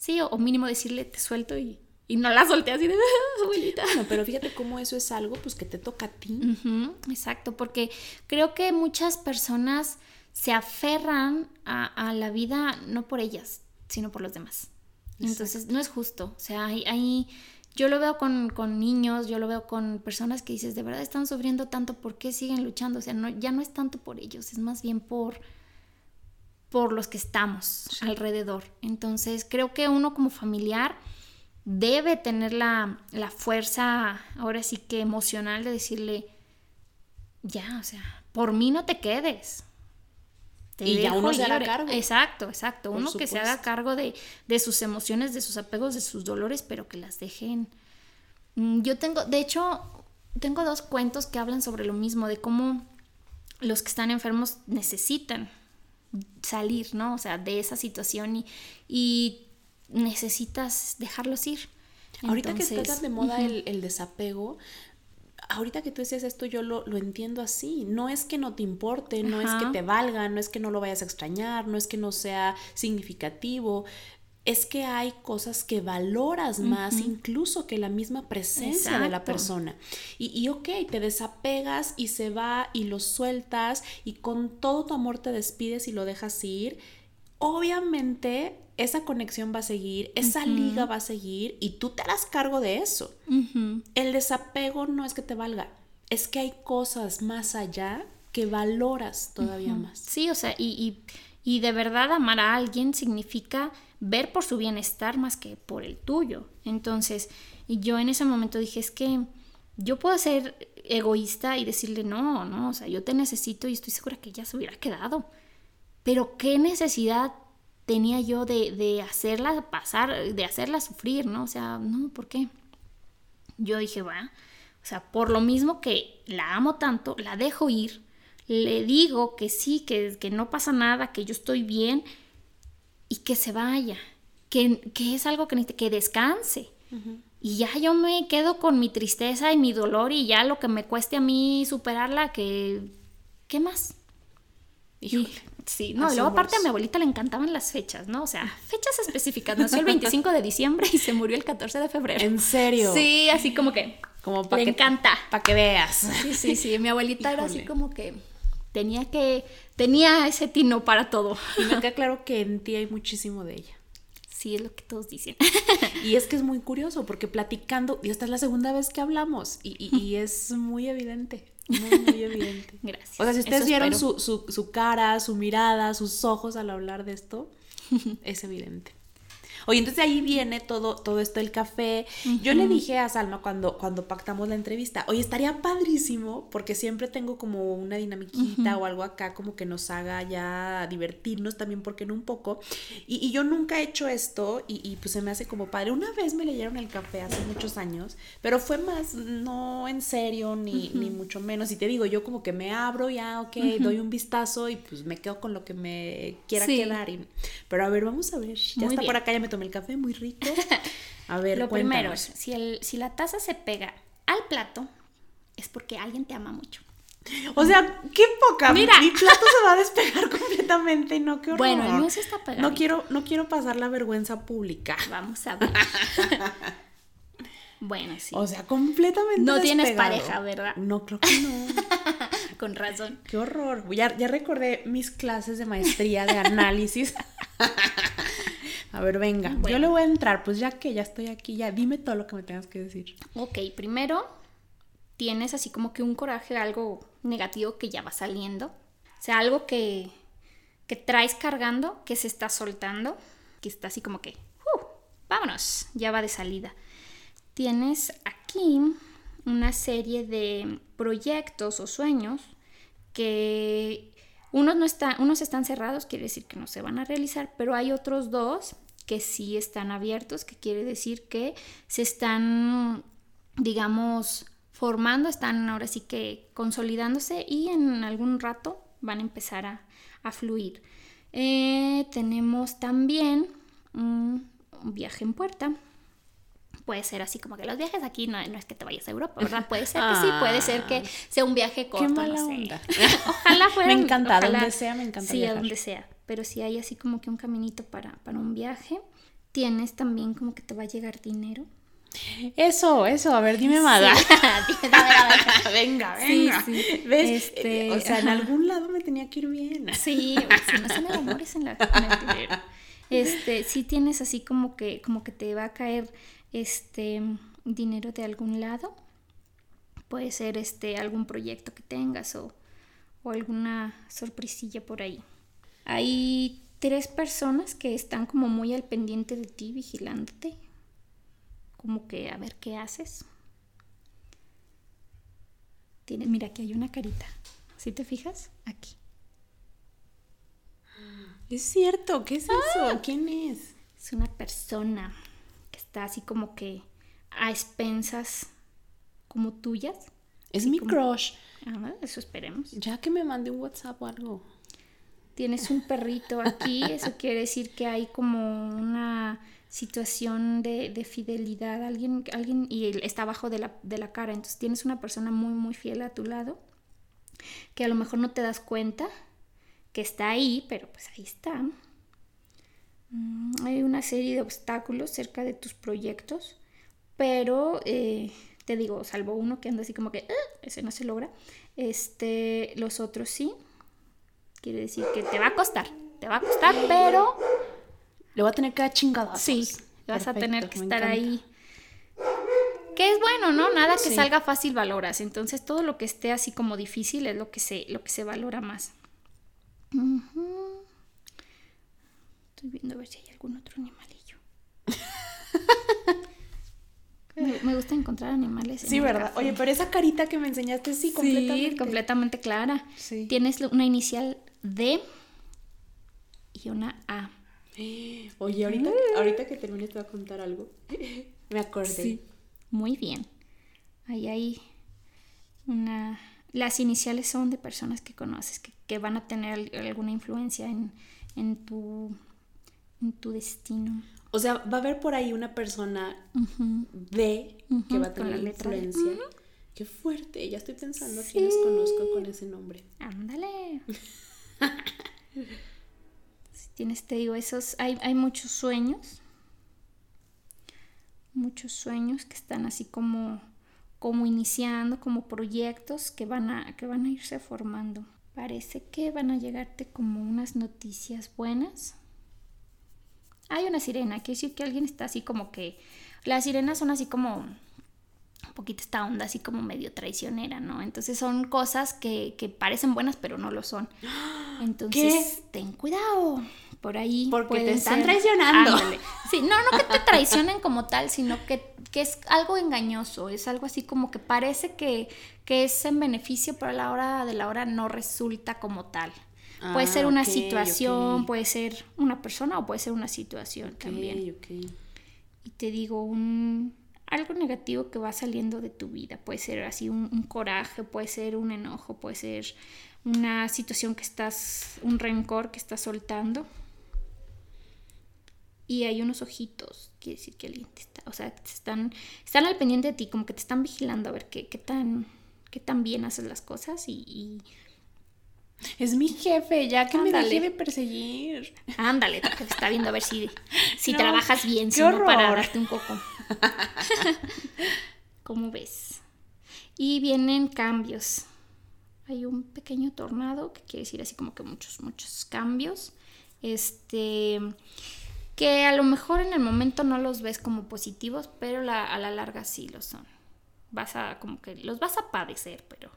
Sí, o, mínimo decirle, te suelto y, y no la solté así de abuelita. Bueno, pero fíjate cómo eso es algo pues que te toca a ti. exacto, porque creo que muchas personas se aferran a, la vida no por ellas, sino por los demás. Entonces, no es justo. O sea, hay, yo lo veo con, niños, yo lo veo con personas que dices, de verdad están sufriendo tanto, ¿por qué siguen luchando? O sea, no, ya no es tanto por ellos, es más bien por, por los que estamos alrededor. Entonces, creo que uno como familiar debe tener la, la fuerza, ahora sí que emocional, de decirle, ya, o sea, por mí no te quedes y ya uno se haga cargo. Exacto, exacto. uno que se haga cargo de, de, sus emociones, de sus apegos, de sus dolores, pero que las dejen. Mm, yo tengo, de hecho, tengo dos cuentos que hablan sobre lo mismo, de cómo los que están enfermos necesitan salir, ¿no? O sea, de esa situación y, y necesitas dejarlos ir. Ahorita que está tan de moda el, el, desapego, ahorita que tú decías esto, yo lo, entiendo así. No es que no te importe, no es que te valga, no es que no lo vayas a extrañar, no es que no sea significativo. Es que hay cosas que valoras más incluso que la misma presencia de la persona. Y, y ok, te desapegas y se va y lo sueltas y con todo tu amor te despides y lo dejas ir. Obviamente esa conexión va a seguir, esa liga va a seguir y tú te harás cargo de eso. El desapego no es que te valga, es que hay cosas más allá que valoras todavía más. Sí, o sea, y, y, de verdad amar a alguien significa ver por su bienestar más que por el tuyo. Entonces, y yo en ese momento dije, es que yo puedo ser egoísta y decirle, no, no, o sea, yo te necesito y estoy segura que ella se hubiera quedado. Pero qué necesidad tenía yo de, hacerla pasar, de hacerla sufrir, ¿no? O sea, no, ¿por qué? Yo dije, va, o sea, por lo mismo que la amo tanto, la dejo ir, le digo que sí, que, que no pasa nada, que yo estoy bien y que se vaya, que, que es algo que, que descanse. Y ya yo me quedo con mi tristeza y mi dolor y ya lo que me cueste a mí superarla, que... ¿Qué más? Sí, no, y luego aparte a mi abuelita le encantaban las fechas, ¿no? O sea, fechas específicas. Nació el 25 de diciembre y se murió el 14 de febrero. ¿En serio? Sí, así como que como le encanta. Para que veas. Sí, sí, sí. Mi abuelita era así como que tenía que, tenía ese tino para todo. Y me queda claro que en ti hay muchísimo de ella. Sí, es lo que todos dicen. Y es que es muy curioso porque platicando, y esta es la segunda vez que hablamos y, y es muy evidente. Muy, evidente. Gracias. O sea, si ustedes vieron su, su, su, cara, su mirada, sus ojos al hablar de esto, es evidente. Oye, entonces ahí viene todo, todo esto del café. Yo le dije a Salma cuando, cuando pactamos la entrevista, oye, estaría padrísimo, porque siempre tengo como una dinamiquita o algo acá como que nos haga ya divertirnos también, porque no un poco. Y, yo nunca he hecho esto y, pues se me hace como padre. Una vez me leyeron el café hace muchos años, pero fue más, no en serio, ni, ni mucho menos. Y te digo, yo como que me abro ya, ok, doy un vistazo y pues me quedo con lo que me quiera quedar. Y, pero a ver, vamos a ver. Ya está por acá, ya me tomé el café, muy rico. A ver, Lo primero, si, el, si la taza se pega al plato, es porque alguien te ama mucho. O sea, qué poca. Mira. Mi plato se va a despegar completamente no, qué horror. Bueno, no se está pegando. No quiero, no quiero pasar la vergüenza pública. Vamos a ver. bueno, sí. O sea, completamente No tienes pareja, ¿verdad? No, creo que no. Con razón. Qué horror. Ya, ya recordé mis clases de maestría de análisis. A ver, venga, yo le voy a entrar, pues ya que ya estoy aquí, ya dime todo lo que me tengas que decir. Ok, primero tienes así como que un coraje, algo negativo que ya va saliendo. O sea, algo que, que traes cargando, que se está soltando, que está así como que, uh, vámonos, ya va de salida. Tienes aquí una serie de proyectos o sueños que unos, no están, unos están cerrados, quiere decir que no se van a realizar, pero hay otros dos que sí están abiertos, que quiere decir que se están, digamos, formando, están ahora sí que consolidándose y en algún rato van a empezar a, fluir. Eh, tenemos también un viaje en puerta, puede ser así como que los viajes aquí no, es que te vayas a Europa, ¿verdad? Puede ser que sí, puede ser que ah. sea un viaje corto. Qué mala onda. ojalá fuera. Me encanta, donde sea, me encanta. Sí, a donde sea. Pero si hay así como que un caminito para, para un viaje, tienes también como que te va a llegar dinero. Eso, eso, a ver, dime más. venga, venga. ¿Ves? Este, o sea, en algún lado me tenía que ir bien. Sí, si no son el amor es en, la, en el. Este, sí tienes así como que, como que te va a caer este dinero de algún lado. Puede ser este algún proyecto que tengas o, o alguna sorpresilla por ahí. Hay tres personas que están como muy al pendiente de ti, vigilándote. Como que a ver qué haces. Tienes, mira, aquí hay una carita. Si te fijas, aquí. Es cierto, ¿qué es eso? Ah. ¿Quién es? Es una persona está así como que a expensas como tuyas. Es mi crush. Ah, eso esperemos. Ya que me mande un WhatsApp o algo. Tienes un perrito aquí, eso quiere decir que hay como una situación de, fidelidad, alguien, alguien, y está abajo de la, de la cara, entonces tienes una persona muy, muy fiel a tu lado, que a lo mejor no te das cuenta que está ahí, pero pues ahí está. Mm, hay una serie de obstáculos cerca de tus proyectos, pero eh, te digo, salvo uno que anda así como que ah", ese no se logra, este, los otros sí. Quiere decir que te va a costar, te va a costar, pero le va a tener que dar chingadas. Sí, vas a tener que estar ahí. Que es bueno, ¿no? Nada que salga fácil valoras. Entonces todo lo que esté así como difícil es lo que se, lo que se valora más. Estoy viendo a ver si hay algún otro animalillo. me, gusta encontrar animales. Sí, ¿verdad? Oye, pero esa carita que me enseñaste, sí, completamente. Sí, completamente clara. Sí. Tienes una inicial D y una A. Oye, ahorita, ahorita que termine te voy a contar algo. me acordé. Sí. Muy bien. Ahí hay una... Las iniciales son de personas que conoces, que, que van a tener alguna influencia en, en tu en tu destino. O sea, va a haber por ahí una persona de que va a tener la influencia. Qué fuerte, ya estoy pensando a quiénes conozco con ese nombre. Ándale. si tienes, te digo, esos, hay, hay muchos sueños. Muchos sueños que están así como, como iniciando, como proyectos que van, a, que van a irse formando. Parece que van a llegarte como unas noticias buenas hay una sirena, quiere decir que alguien está así como que... Las sirenas son así como un poquito esta onda así como medio traicionera, ¿no? Entonces son cosas que, parecen buenas pero no lo son. Entonces, ten cuidado. Por ahí. Porque te están traicionando. Sí, no, no que te traicionen como tal, sino que, es algo engañoso. Es algo así como que parece que, que es en beneficio, pero a la hora de la hora no resulta como tal puede ser ah, una situación, puede ser una persona o puede ser una situación también. Y te digo, un, algo negativo que va saliendo de tu vida. Puede ser así un, coraje, puede ser un enojo, puede ser una situación que estás, un rencor que estás soltando. Y hay unos ojitos, quiere decir que alguien te está, o sea, están, están al pendiente de ti, como que te están vigilando a ver qué, qué tan, qué tan bien haces las cosas y es mi jefe, ya que me deje de perseguir. Ándale, está viendo a ver si, si trabajas bien, si no para darte un poco. ¿Cómo ves? Y vienen cambios. Hay un pequeño tornado, que quiere decir así como que muchos, muchos cambios. Este que a lo mejor en el momento no los ves como positivos, pero a la larga sí lo son. Vas a, como que los vas a padecer, pero,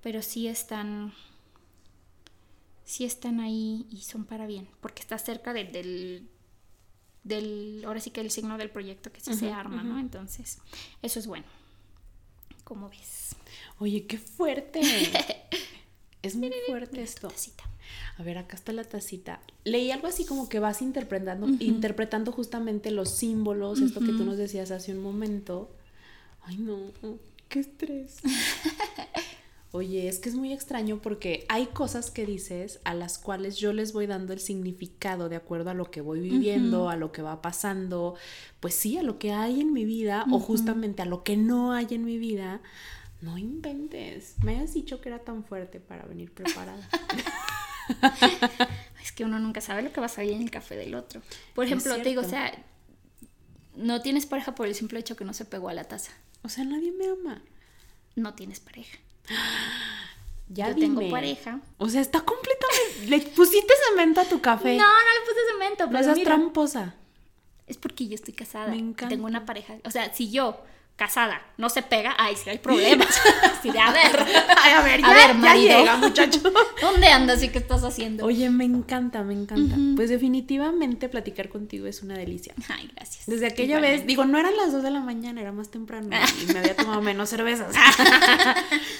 pero sí están, sí están ahí y son para bien, porque está cerca del, del, ahora sí que el signo del proyecto que se arma, ¿no? Entonces, eso es bueno. ¿Cómo ves? Oye, qué fuerte. es muy fuerte esto. A ver, acá está la tacita. Leí algo así como que vas interpretando, interpretando justamente los símbolos, esto que tú nos decías hace un momento. Ay, no, qué estrés. Oye, es que es muy extraño porque hay cosas que dices a las cuales yo les voy dando el significado de acuerdo a lo que voy viviendo, a lo que va pasando, pues sí, a lo que hay en mi vida o justamente a lo que no hay en mi vida. No inventes, me has dicho que era tan fuerte para venir preparada. es que uno nunca sabe lo que va a salir en el café del otro. Por ejemplo, te digo, o sea, no tienes pareja por el simple hecho que no se pegó a la taza. O sea, nadie me ama. No tienes pareja. Ya Yo tengo pareja. O sea, está completamente. ¿Le pusiste cemento a tu café? No, no le puse cemento. Pero no tramposa. Es porque yo estoy casada. Me encanta. Tengo una pareja. O sea, si yo casada, no se pega, ay, sí hay problemas. sí, de, a ver, ay, a ver, ya, a ver, marido. Ya llega, muchacho. ¿Dónde andas y qué estás haciendo? Oye, me encanta, me encanta. Pues definitivamente platicar contigo es una delicia. Ay, gracias. Desde aquella vez, digo, no eran las 2 de la mañana, era más temprano y me había tomado menos cervezas.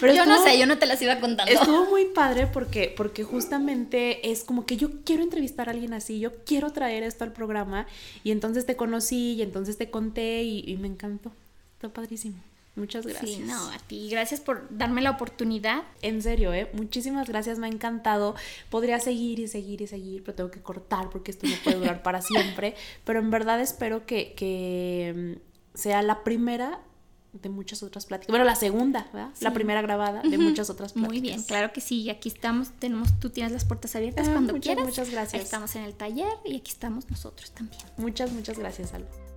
Pero yo no sé, yo no te las iba contando. Estuvo muy padre porque, porque justamente es como que yo quiero entrevistar a alguien así, yo quiero traer esto al programa y entonces te conocí y entonces te conté y me encantó. Está padrísimo. Muchas gracias. Sí, no, a ti. Gracias por darme la oportunidad. En serio, ¿eh? Muchísimas gracias, me ha encantado. Podría seguir y seguir y seguir, pero tengo que cortar porque esto no puede durar para siempre. Pero en verdad espero que, que mm, sea la primera de muchas otras pláticas. Bueno, la segunda, ¿verdad? La primera grabada de muchas otras pláticas. Muy bien, claro que sí. Aquí estamos, tenemos, tú tienes las puertas abiertas ah, cuando muchas, quieras. Muchas gracias. estamos en el taller y aquí estamos nosotros también. Muchas, muchas gracias, Alba.